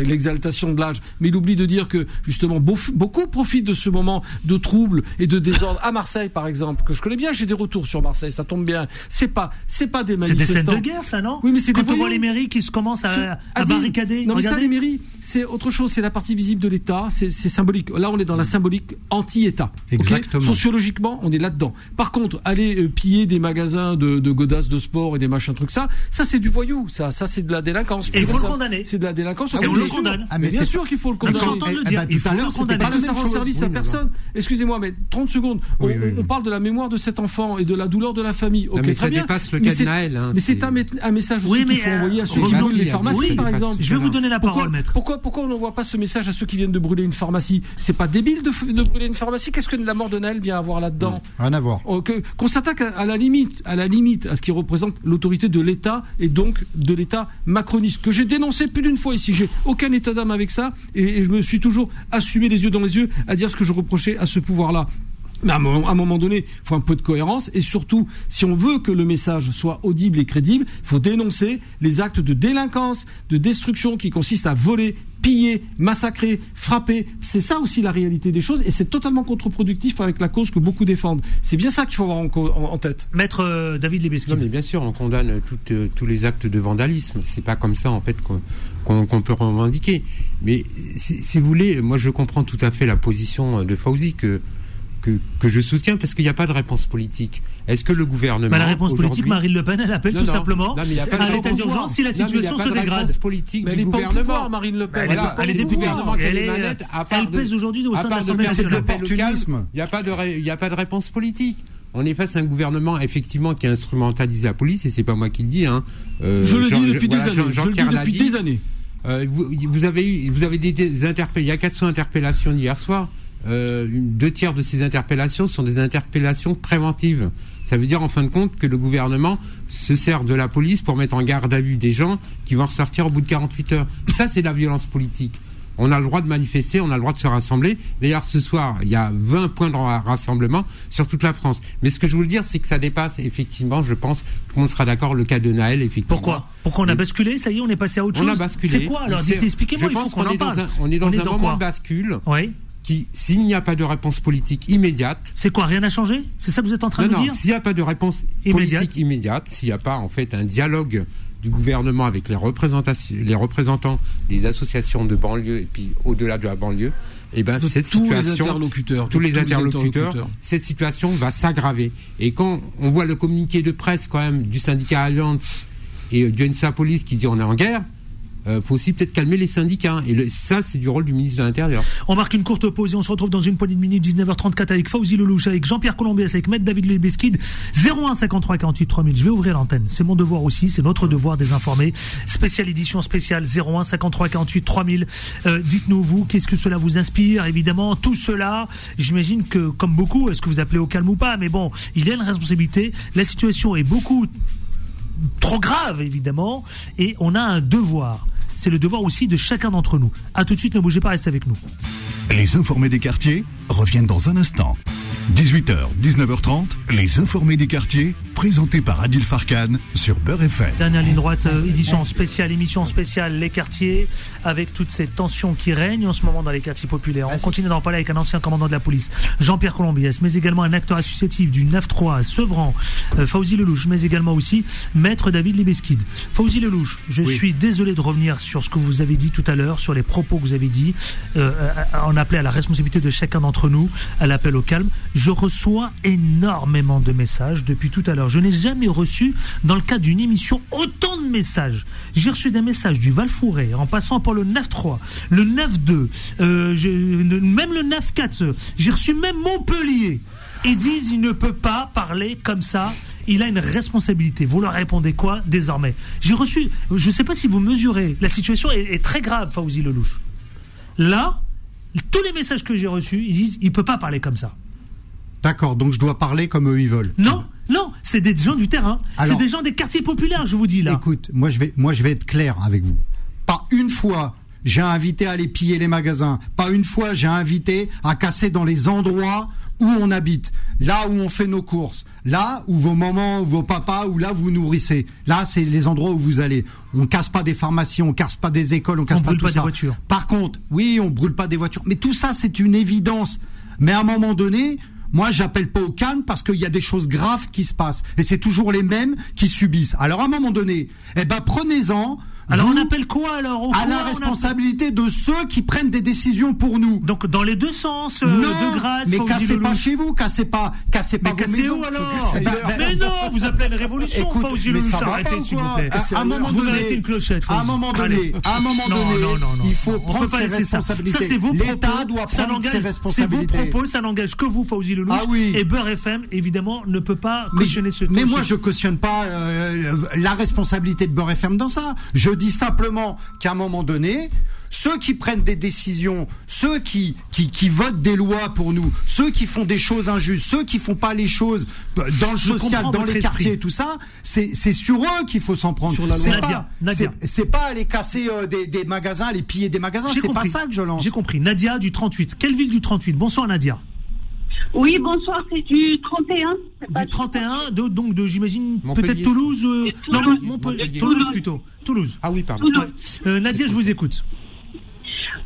l'exaltation de l'âge. Mais il oublie de dire que justement beau- beaucoup profitent de ce moment de trouble et de désordre à Marseille, par exemple, que je connais bien. J'ai des retours sur Marseille, ça tombe bien. C'est pas, c'est pas des C'est des manifestants. scènes de guerre, ça, non Oui, mais c'est Quand des on voit les mairies qui se commencent Ce- à, à barricader. Non, mais ça, les mairies, c'est autre chose. C'est la partie visible de l'État. C'est symbolique. Là, on est dans la symbolique anti-État. Exactement. Sociologiquement, on est là-dedans. Par contre, aller euh, piller des magasins magasins de, de godasses de sport et des machins trucs ça, ça c'est du voyou, ça, ça c'est de la délinquance. Et il faut Ça, le condamner. C'est de la délinquance. Et Ah on le condamne. Ah, mais bien c'est- sûr qu'il faut le condamner. j'entends le Eh dire. ben, il tout à faut l'heure, le c'était condamner. pas Parce la que ça rend service à personne. Excusez-moi, mais 30 secondes. On, parle de la mémoire de cet enfant et de la douleur de la famille. Ok, très ça bien. dépasse le Mais cas de c'est- Naël, hein, mais c'est un, message aussi qu'il faut euh, envoyer à ceux qui brûlent les pharmacies, par exemple. Je vais vous donner la Pourquoi, parole, maître. pourquoi, pourquoi on n'envoie pas ce message à ceux qui viennent de brûler une pharmacie C'est pas débile de, brûler une pharmacie Qu'est-ce que la mort de Naël vient avoir là-dedans Rien à voir. Oh, Qu'on s'attaque à la limite, à la limite, à ce qui représente l'autorité de l'État et donc de l'État macroniste que j'ai dénoncé plus d'une fois ici. J'ai aucun état d'âme avec ça et, je me suis toujours assumé les yeux dans les yeux à dire ce que je reprochais à ce pouvoir-là. À un moment donné, il faut un peu de cohérence et surtout, si on veut que le message soit audible et crédible, il faut dénoncer les actes de délinquance, de destruction qui consistent à voler, piller, massacrer, frapper. C'est ça aussi la réalité des choses et c'est totalement contre-productif avec la cause que beaucoup défendent. C'est bien ça qu'il faut avoir en, co- en- en tête. Maître euh, David Lebeski. Non, mais bien sûr, on condamne euh, tous les actes de vandalisme. C'est pas comme ça, en fait, qu'on peut revendiquer. Mais si, si vous voulez, moi, je comprends tout à fait la position de Fauzi que, que, que je soutiens parce qu'il n'y a pas de réponse politique. Est-ce que le gouvernement. Bah, la réponse politique, Marine Le Pen, elle appelle Non, tout non, simplement non, mais il y a pas de à l'état réponse. d'urgence si la situation se de dégrade. politique Mais elle du est pas au gouvernement. pouvoir, Marine Le Pen. Elle est Voilà, elle est c'est le députée. gouvernement Elle les est- manettes, à part elle de- pèse aujourd'hui au à sein de l'Assemblée nationale. Il n'y a pas de ré- il y a pas de réponse politique. On est face à un gouvernement effectivement qui a instrumentalisé la police et c'est pas moi qui le dis. Hein. Euh, je le Jean- dis depuis des Jean- années. Je Jean le dis depuis des années. Euh, vous, vous avez eu, vous avez des, des interpell- il y a 400 interpellations hier soir. Euh, deux tiers de ces interpellations sont des interpellations préventives. Ça veut dire en fin de compte que le gouvernement se sert de la police pour mettre en garde à vue des gens qui vont ressortir au bout de 48 heures. Ça, c'est la violence politique. On a le droit de manifester, on a le droit de se rassembler. D'ailleurs, ce soir, il y a 20 points de ra- rassemblement sur toute la France. Mais ce que je veux dire, c'est que ça dépasse, effectivement, je pense, tout le monde sera d'accord, le cas de Naël, effectivement. Pourquoi Pourquoi on a basculé Ça y est, on est passé à autre on chose a basculé. C'est quoi alors Expliquez-moi, il faut qu'on en dans parle. un- on est dans un moment quoi de bascule Oui. Qui, s'il n'y a pas de réponse politique immédiate, C'est quoi Rien n'a changé? C'est ça que vous êtes en train non, de non, dire? s'il n'y a pas de réponse Immédiate. politique immédiate, s'il n'y a pas en fait un dialogue du gouvernement avec les, représentations, les représentants des associations de banlieue et puis au-delà de la banlieue, et ben De cette tous les situation, interlocuteurs, tous de les tous les interlocuteurs, cette situation va s'aggraver. Et quand on voit le communiqué de presse quand même du syndicat Alliance et euh, du NSA Police qui dit on est en guerre, euh, faut aussi peut-être calmer les syndicats. Et ça, c'est du rôle du ministre de l'Intérieur. On marque une courte pause et on se retrouve dans une poignée de minutes, 19h34 avec Fauzi Lelouch, avec Jean-Pierre Colombias, avec Maître David Lebesquid, 01 53 48 3000. Je vais ouvrir l'antenne. C'est mon devoir aussi, c'est notre devoir des informés. Spéciale édition spéciale 01 53 48 3000. Euh, Dites-nous vous, qu'est-ce que cela vous inspire Évidemment, tout cela, j'imagine que comme beaucoup, est-ce que vous appelez au calme ou pas? Mais bon, il y a une responsabilité. La situation est beaucoup trop grave, évidemment, et on a un devoir. C'est le devoir aussi de chacun d'entre nous. À tout de suite, ne bougez pas, restez avec nous. Les informés des quartiers reviennent dans un instant. 18h, 19h30, les informés des quartiers, présentés par Adil Farkan sur Beurre FM. Dernière ligne droite, euh, édition spéciale, émission spéciale, les quartiers, avec toutes ces tensions qui règnent en ce moment dans les quartiers populaires. On continue d'en parler avec un ancien commandant de la police, Jean-Pierre Colombiès, mais également un acteur associatif du 9-3 à Sevran, euh, Fauzi Lelouch, mais également aussi Maître David Libeskid. Fauzi Lelouch, je Oui. suis désolé de revenir sur ce que vous avez dit tout à l'heure, sur les propos que vous avez dit, euh, euh, en appelant à la responsabilité de chacun d'entre nous, à l'appel au calme. Je reçois énormément de messages depuis tout à l'heure. Je n'ai jamais reçu, dans le cadre d'une émission, autant de messages. J'ai reçu des messages du Val Fouré, en passant par le 9-3, le 9-2, euh, même le 9-4. euh, J'ai reçu même Montpellier. Ils disent il ne peut pas parler comme ça. Il a une responsabilité. Vous leur répondez quoi désormais? J'ai reçu, je ne sais pas si vous mesurez, la situation est, est très grave, Fauzi Lelouch. Là, tous les messages que j'ai reçus, ils disent il peut pas parler comme ça. D'accord, donc je dois parler comme eux ils veulent. Non, non, c'est des gens du terrain. C'est des gens des quartiers populaires, je vous dis là. Écoute, moi je vais, moi je vais être clair avec vous. Pas une fois j'ai invité à aller piller les magasins. Pas une fois j'ai invité à casser dans les endroits où on habite, là où on fait nos courses, là où vos mamans, vos papas, où là vous nourrissez. Là, c'est les endroits où vous allez. On casse pas des pharmacies, on casse pas des écoles, on casse On pas brûle tout pas des voitures. Par contre, oui, on brûle pas des voitures, mais tout ça c'est une évidence. Mais à un moment donné, moi, j'appelle pas au calme parce qu'il y a des choses graves qui se passent. Et c'est toujours les mêmes qui subissent. Alors, à un moment donné, eh ben, prenez-en Alors on appelle quoi alors Au à quoi la on responsabilité de ceux qui prennent des décisions pour nous. Donc dans les deux sens, euh, non, de grâce. mais cassez pas chez vous, cassez pas, cassez pas Mais vos cassez maisons. où alors Eh ben, Mais non, vous appelez une révolution, Écoute, mais ça va arrêtez s'il vous plaît. À un moment vous donné- une clochette, à un moment donné- à un moment donné, non, non, non, il faut prendre ses responsabilités. Ça, c'est vos L'État propos, doit ça prendre ses n'engage- C'est vos responsabilités. propos, ça n'engage que vous, Fauzi Lelouch. Ah oui. Et Beurre FM, évidemment, ne peut pas Mais, cautionner ce mais moi, je cautionne pas euh, la responsabilité de Beurre FM dans ça. Je dis simplement qu'à un moment donné, ceux qui prennent des décisions, ceux qui, qui, qui votent des lois pour nous, ceux qui font des choses injustes, ceux qui font pas les choses dans le Je social, dans les quartiers et tout ça, c'est sur eux qu'il faut s'en prendre. Sur la loi. C'est Nadia, pas, pas aller casser euh, des, des magasins, aller piller des magasins. C'est pas ça que je lance. J'ai compris. Nadia du 38. Quelle ville du 38 Bonsoir Nadia. Oui, bonsoir, c'est du 31. c'est pas Du 31, de, donc de j'imagine Montpellier. peut-être Toulouse. euh, non, Toulouse. Montpellier. Montpellier. Toulouse plutôt. Toulouse. Ah oui, pardon. Toulouse. Euh, Nadia, je vous écoute.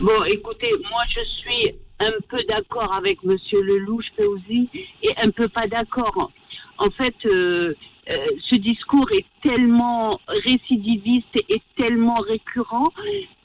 Bon, écoutez, moi je suis un peu d'accord avec Monsieur Lelouch Fauzi et un peu pas d'accord. En fait, euh, euh, ce discours est tellement récidiviste et tellement récurrent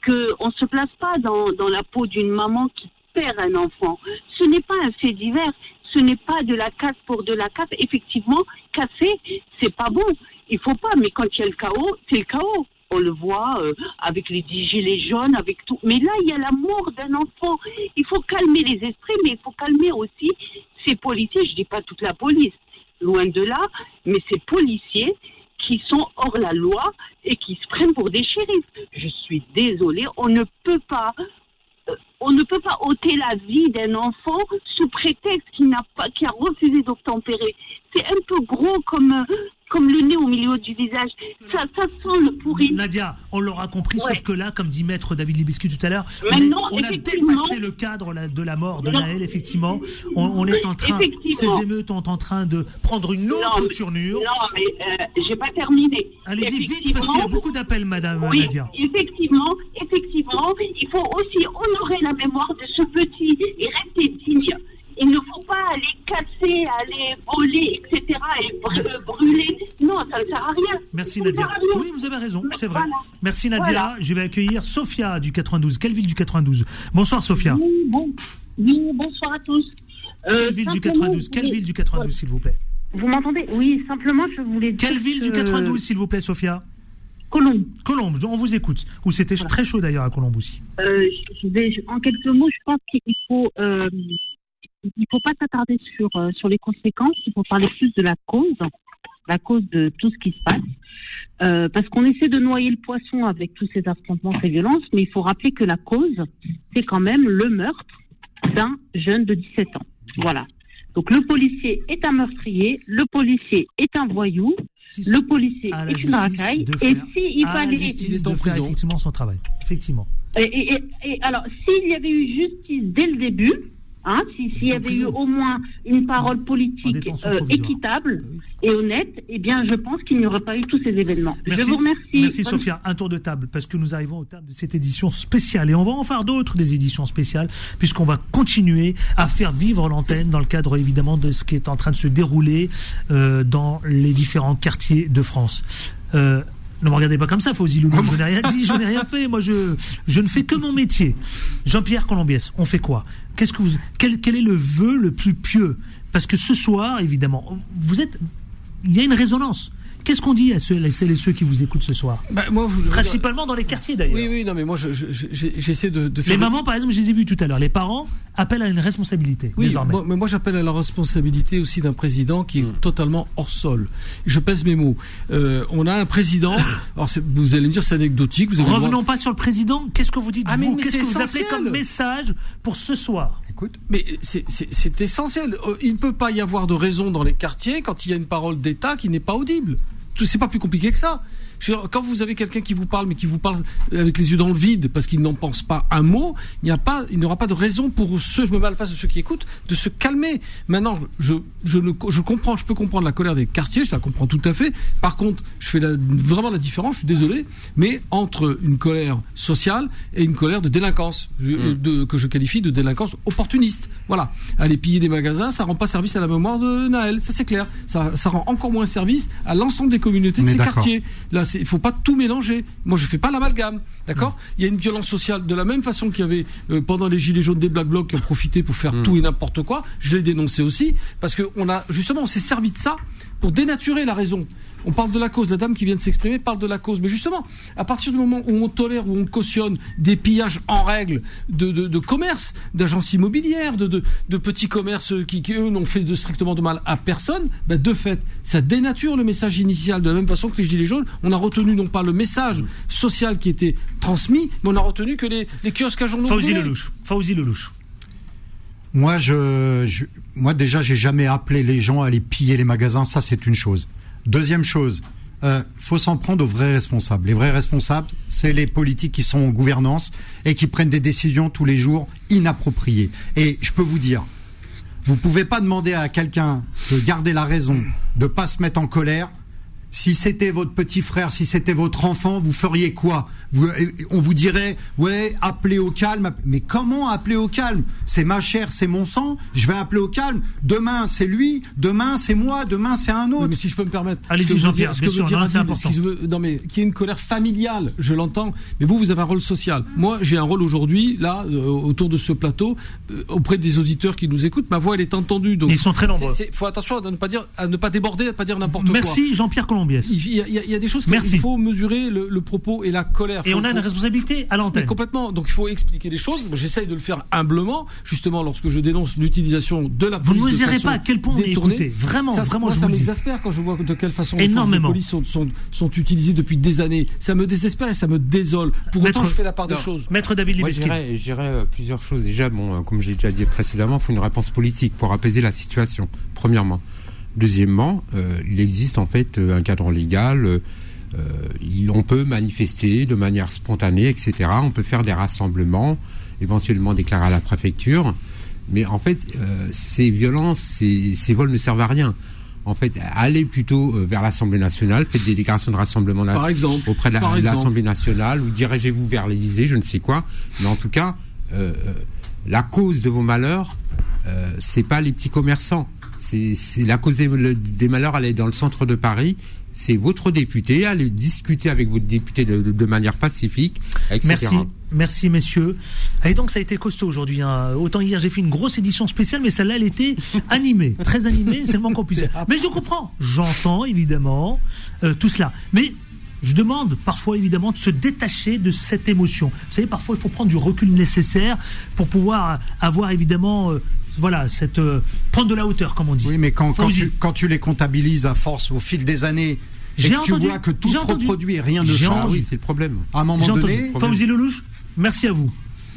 que on se place pas dans, dans la peau d'une maman qui un enfant. Ce n'est pas un fait divers. Ce n'est pas de la casse pour de la casse. Effectivement, casser, c'est pas bon. Il faut pas. Mais quand il y a le chaos, c'est le chaos. On le voit euh, avec les gilets jaunes, avec tout. Mais là, il y a la mort d'un enfant. Il faut calmer les esprits, mais il faut calmer aussi ces policiers. Je dis pas toute la police, loin de là, mais ces policiers qui sont hors la loi et qui se prennent pour des shérifs. Je suis désolée, on ne peut pas on ne peut pas ôter la vie d'un enfant sous prétexte qu'il n'a pas, qu'il a refusé d'obtempérer. C'est un peu gros comme, comme le nez au milieu du visage. Ça, ça sent le pourri. Nadia, on l'aura compris, Ouais. sauf que là, comme dit Maître David Libiscu tout à l'heure, on, on a dépassé le cadre de la mort de Non. Naël, effectivement. On, on est en train, ces émeutes sont en train de prendre une autre Non, tournure. Non, mais euh, j'ai pas terminé. Allez-y vite, parce qu'il y a beaucoup d'appels, Madame Oui, Nadia. effectivement, effectivement, il faut aussi honorer la mémoire de ce petit et rester digne. Il ne faut pas aller casser, aller voler, etc. et br- Merci. brûler. Non, ça ne sert à rien. Merci Nadia. rien. Oui, vous avez raison, c'est vrai. Voilà. Merci Nadia. Voilà. Je vais accueillir Sophia du 92. Quelle ville du 92 Bonsoir Sophia. Oui, bon. Oui, bonsoir à tous. Euh, Quelle ville du simplement, 92 Quelle je- ville du 92, s'il vous plaît? Vous m'entendez? Oui, simplement, je voulais dire Quelle ville du que- 92, s'il vous plaît, Sophia? Colombe. Colombe, on vous écoute. Ou c'était très chaud d'ailleurs à Colombe aussi. Euh, je vais, je- en quelques mots, je pense qu'il faut, euh, il faut pas s'attarder sur euh, sur les conséquences. Il faut parler plus de la cause, la cause de tout ce qui se passe, Euh, parce qu'on essaie de noyer le poisson avec tous ces affrontements, ces violences, mais il faut rappeler que la cause, c'est quand même le meurtre d'un jeune de 17 ans. Voilà. Donc le policier est un meurtrier, le policier est un voyou, le policier est une racaille, et s'il fallait justice de faire effectivement son travail. Effectivement. et, et- et- et alors, s'il y avait eu justice dès le début, hein, si- s'il y avait eu au moins une parole politique euh, équitable et honnête, eh bien, je pense qu'il n'y aurait pas eu tous ces événements. Je vous remercie. Merci Bonne- Sophia. Un tour de table parce que nous arrivons au terme de cette édition spéciale et on va en faire d'autres des éditions spéciales puisqu'on va continuer à faire vivre l'antenne dans le cadre évidemment de ce qui est en train de se dérouler euh, dans les différents quartiers de France. Euh, ne me regardez pas comme ça, Fauzi. Je n'ai rien dit, je n'ai rien fait. Moi, je, je ne fais que mon métier. Jean-Pierre Colombiès, on fait quoi? Qu'est-ce que vous, quel, est le vœu le plus pieux? Parce que ce soir, évidemment, vous êtes, il y a une résonance. Qu'est-ce qu'on dit à ceux, à celles et ceux qui vous écoutent ce soir Bah, moi, je- je- Principalement dans les quartiers d'ailleurs. Oui, oui, non, mais moi, je- je- j'essaie de, de faire. Les mamans, par exemple, je les ai vues tout à l'heure. Les parents appellent à une responsabilité Oui, désormais. moi- mais moi j'appelle à la responsabilité aussi d'un président qui est totalement hors sol. Je pèse mes mots. Euh, on a un président. alors vous allez me dire c'est anecdotique. Vous Revenons voir- pas sur le président. Qu'est-ce que vous dites Ah, vous Qu'est-ce c'est que vous appelez essentiel. comme message pour ce soir Écoute. Mais c'est essentiel. Euh, Il ne peut pas y avoir de raison dans les quartiers quand il y a une parole d'État qui n'est pas audible. C'est pas plus compliqué que ça. Je veux dire, quand vous avez quelqu'un qui vous parle, mais qui vous parle avec les yeux dans le vide parce qu'il n'en pense pas un mot, il n'y a pas, il n'y aura pas de raison pour ceux, je me mêle pas de ceux qui écoutent, de se calmer. Maintenant, je, je, le- je comprends, je peux comprendre la colère des quartiers, je la comprends tout à fait. Par contre, je fais la- vraiment la différence, je suis désolé, mais entre une colère sociale et une colère de délinquance, je- de, que je qualifie de délinquance opportuniste. Voilà. Aller piller des magasins, ça rend pas service à la mémoire de Naël, ça c'est clair. Ça, ça rend encore moins service à l'ensemble des communautés de ces quartiers. Il faut pas tout mélanger. Moi, je fais pas l'amalgame, d'accord Il y a une violence sociale de la même façon qu'il y avait euh, pendant les gilets jaunes des Black Blocs qui ont profité pour faire tout et n'importe quoi. Je l'ai dénoncé aussi parce que on a justement on s'est servi de ça pour dénaturer la raison. On parle de la cause. La dame qui vient de s'exprimer parle de la cause. Mais justement, à partir du moment où on tolère, où on cautionne des pillages en règle de, de, de commerce, d'agences immobilières, de, de, de petits commerces qui, qui, eux, n'ont fait de strictement de mal à personne, ben, de fait, ça dénature le message initial. De la même façon que les Gilets jaunes, on a retenu non pas le message social qui était transmis, mais on a retenu que les, les kiosques à journaux. Fauzi. Lelouch. Fauzi Lelouch. Moi, je, je- moi déjà, j'ai jamais appelé les gens à aller piller les magasins. Ça, c'est une chose. Deuxième chose, euh, faut s'en prendre aux vrais responsables. Les vrais responsables, c'est les politiques qui sont en gouvernance et qui prennent des décisions tous les jours inappropriées. Et je peux vous dire, vous pouvez pas demander à quelqu'un de garder la raison, de pas se mettre en colère. Si c'était votre petit frère, si c'était votre enfant, vous feriez quoi vous, euh, On vous dirait, ouais, appelez au calme. Mais comment appeler au calme? C'est ma chair, c'est mon sang. Je vais appeler au calme. Demain, c'est lui. Demain, c'est moi. Demain, c'est un Oui, autre. mais si je peux me permettre, Allez-y, Jean-Pierre, dire- ce que veut sûr, dire non, non mais qui est une colère familiale, je l'entends. Mais vous, vous avez un rôle social. Moi, j'ai un rôle aujourd'hui, là, euh, autour de ce plateau, euh, auprès des auditeurs qui nous écoutent. Ma voix, elle est entendue. Donc Ils sont très nombreux. Il faut attention à ne pas dire, à ne pas déborder, à ne pas dire n'importe quoi. Merci Jean-Pierre Colombiès. Il y, a, il y a- il y a des choses qu'il faut mesurer le, le propos et la colère. Et Faut- on a une faut- responsabilité à l'antenne. complètement. Donc il faut expliquer les choses. J'essaye de le faire humblement, justement lorsque je dénonce l'utilisation de la Vous police. ne de mesurez pas à quel point on est écouté. Vraiment, ça, vraiment, moi, je ça vous m'exaspère quand je vois de quelle façon les forces Énormément. de police sont, sont, sont utilisées depuis des années. Ça me désespère et ça me désole. Pour Maître- autant, je fais la part des Non. choses. Maître David Moi, j'irais j'irais, euh, plusieurs choses. Déjà, bon, euh, comme je l'ai déjà dit précédemment, il faut une réponse politique pour apaiser la situation, premièrement. Deuxièmement, euh, il existe en fait euh, un cadre légal. euh, il- on peut manifester de manière spontanée, etc. On peut faire des rassemblements, éventuellement déclarer à la préfecture. Mais en fait, euh, ces violences, ces, ces vols ne servent à rien. En fait, allez plutôt vers l'Assemblée nationale, faites des déclarations de rassemblement Par exemple. auprès de la- l'Assemblée nationale ou dirigez-vous vers l'Élysée, je ne sais quoi. Mais en tout cas, la cause de vos malheurs, euh, c'est pas les petits commerçants. C'est la cause des, le- des malheurs, elle est dans le centre de Paris. C'est votre député, allez discuter avec votre député de, de- de manière pacifique, etc. Merci, merci messieurs. Et donc ça a été costaud aujourd'hui. hein. Autant hier j'ai fait une grosse édition spéciale, mais celle-là elle était animée, très animée, c'est le moins qu'on puisse dire. Mais je comprends, j'entends évidemment euh, tout cela. Mais je demande parfois évidemment de se détacher de cette émotion. Vous savez, parfois il faut prendre du recul nécessaire pour pouvoir avoir évidemment, euh, voilà, cette euh, prendre de la hauteur comme on dit. Oui, mais quand, quand, tu, quand tu les comptabilises à force au fil des années et que tu entendu, vois que tout se entendu. reproduit et rien ne change, Ah oui, c'est le problème. à un moment donné, Fauzi Lelouch, merci à vous.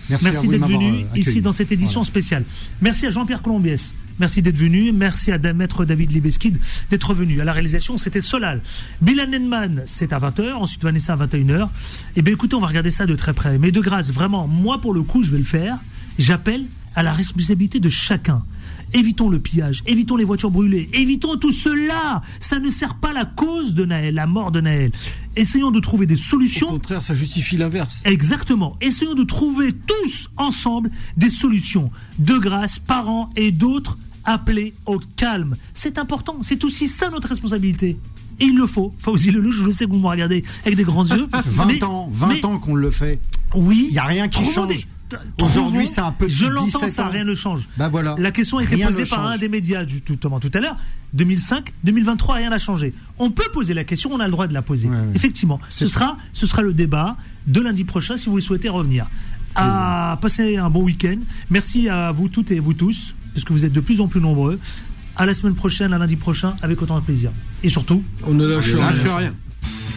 Merci, d'être venu euh, ici dans cette édition Voilà. spéciale. Merci à Jean-Pierre Colombiès. Merci d'être venu. Merci à Maître David Libeskid d'être venu. À la réalisation, c'était Solal. Milan Nenman, c'est à 20h. Ensuite, Vanessa à 21h. Eh bien, écoutez, on va regarder ça de très près. Mais de grâce, vraiment, moi, pour le coup, je vais le faire. J'appelle à la responsabilité de chacun. Évitons le pillage, évitons les voitures brûlées, évitons tout cela. Ça ne sert pas la cause de Naël, la mort de Naël. Essayons de trouver des Au solutions contraire, ça justifie l'inverse. Exactement. Essayons de trouver tous ensemble des solutions. De grâce, parents et d'autres, appelés au calme. C'est important. C'est aussi ça notre responsabilité. Et il le faut. Fauzi Lelouch, je sais que vous me regardez avec des grands yeux. 20 mais- ans, 20 mais- ans qu'on le fait. Oui. Il y a rien qui change. des- Aujourd'hui, c'est un petit Je l'entends, 17 ça, ans. rien ne change. Bah voilà. La question a été Rien posée par change. un des médias du- tout, tout à l'heure. 2005, 2023, rien n'a changé. On peut poser la question, on a le droit de la poser. Ouais, ouais. Effectivement, ce sera, ce sera le débat de lundi prochain si vous le souhaitez revenir. À passer un bon week-end. Merci à vous toutes et vous tous, parce que vous êtes de plus en plus nombreux. À la semaine prochaine, à lundi prochain, avec autant de plaisir. Et surtout, On ne lâche Je rien. lâche rien.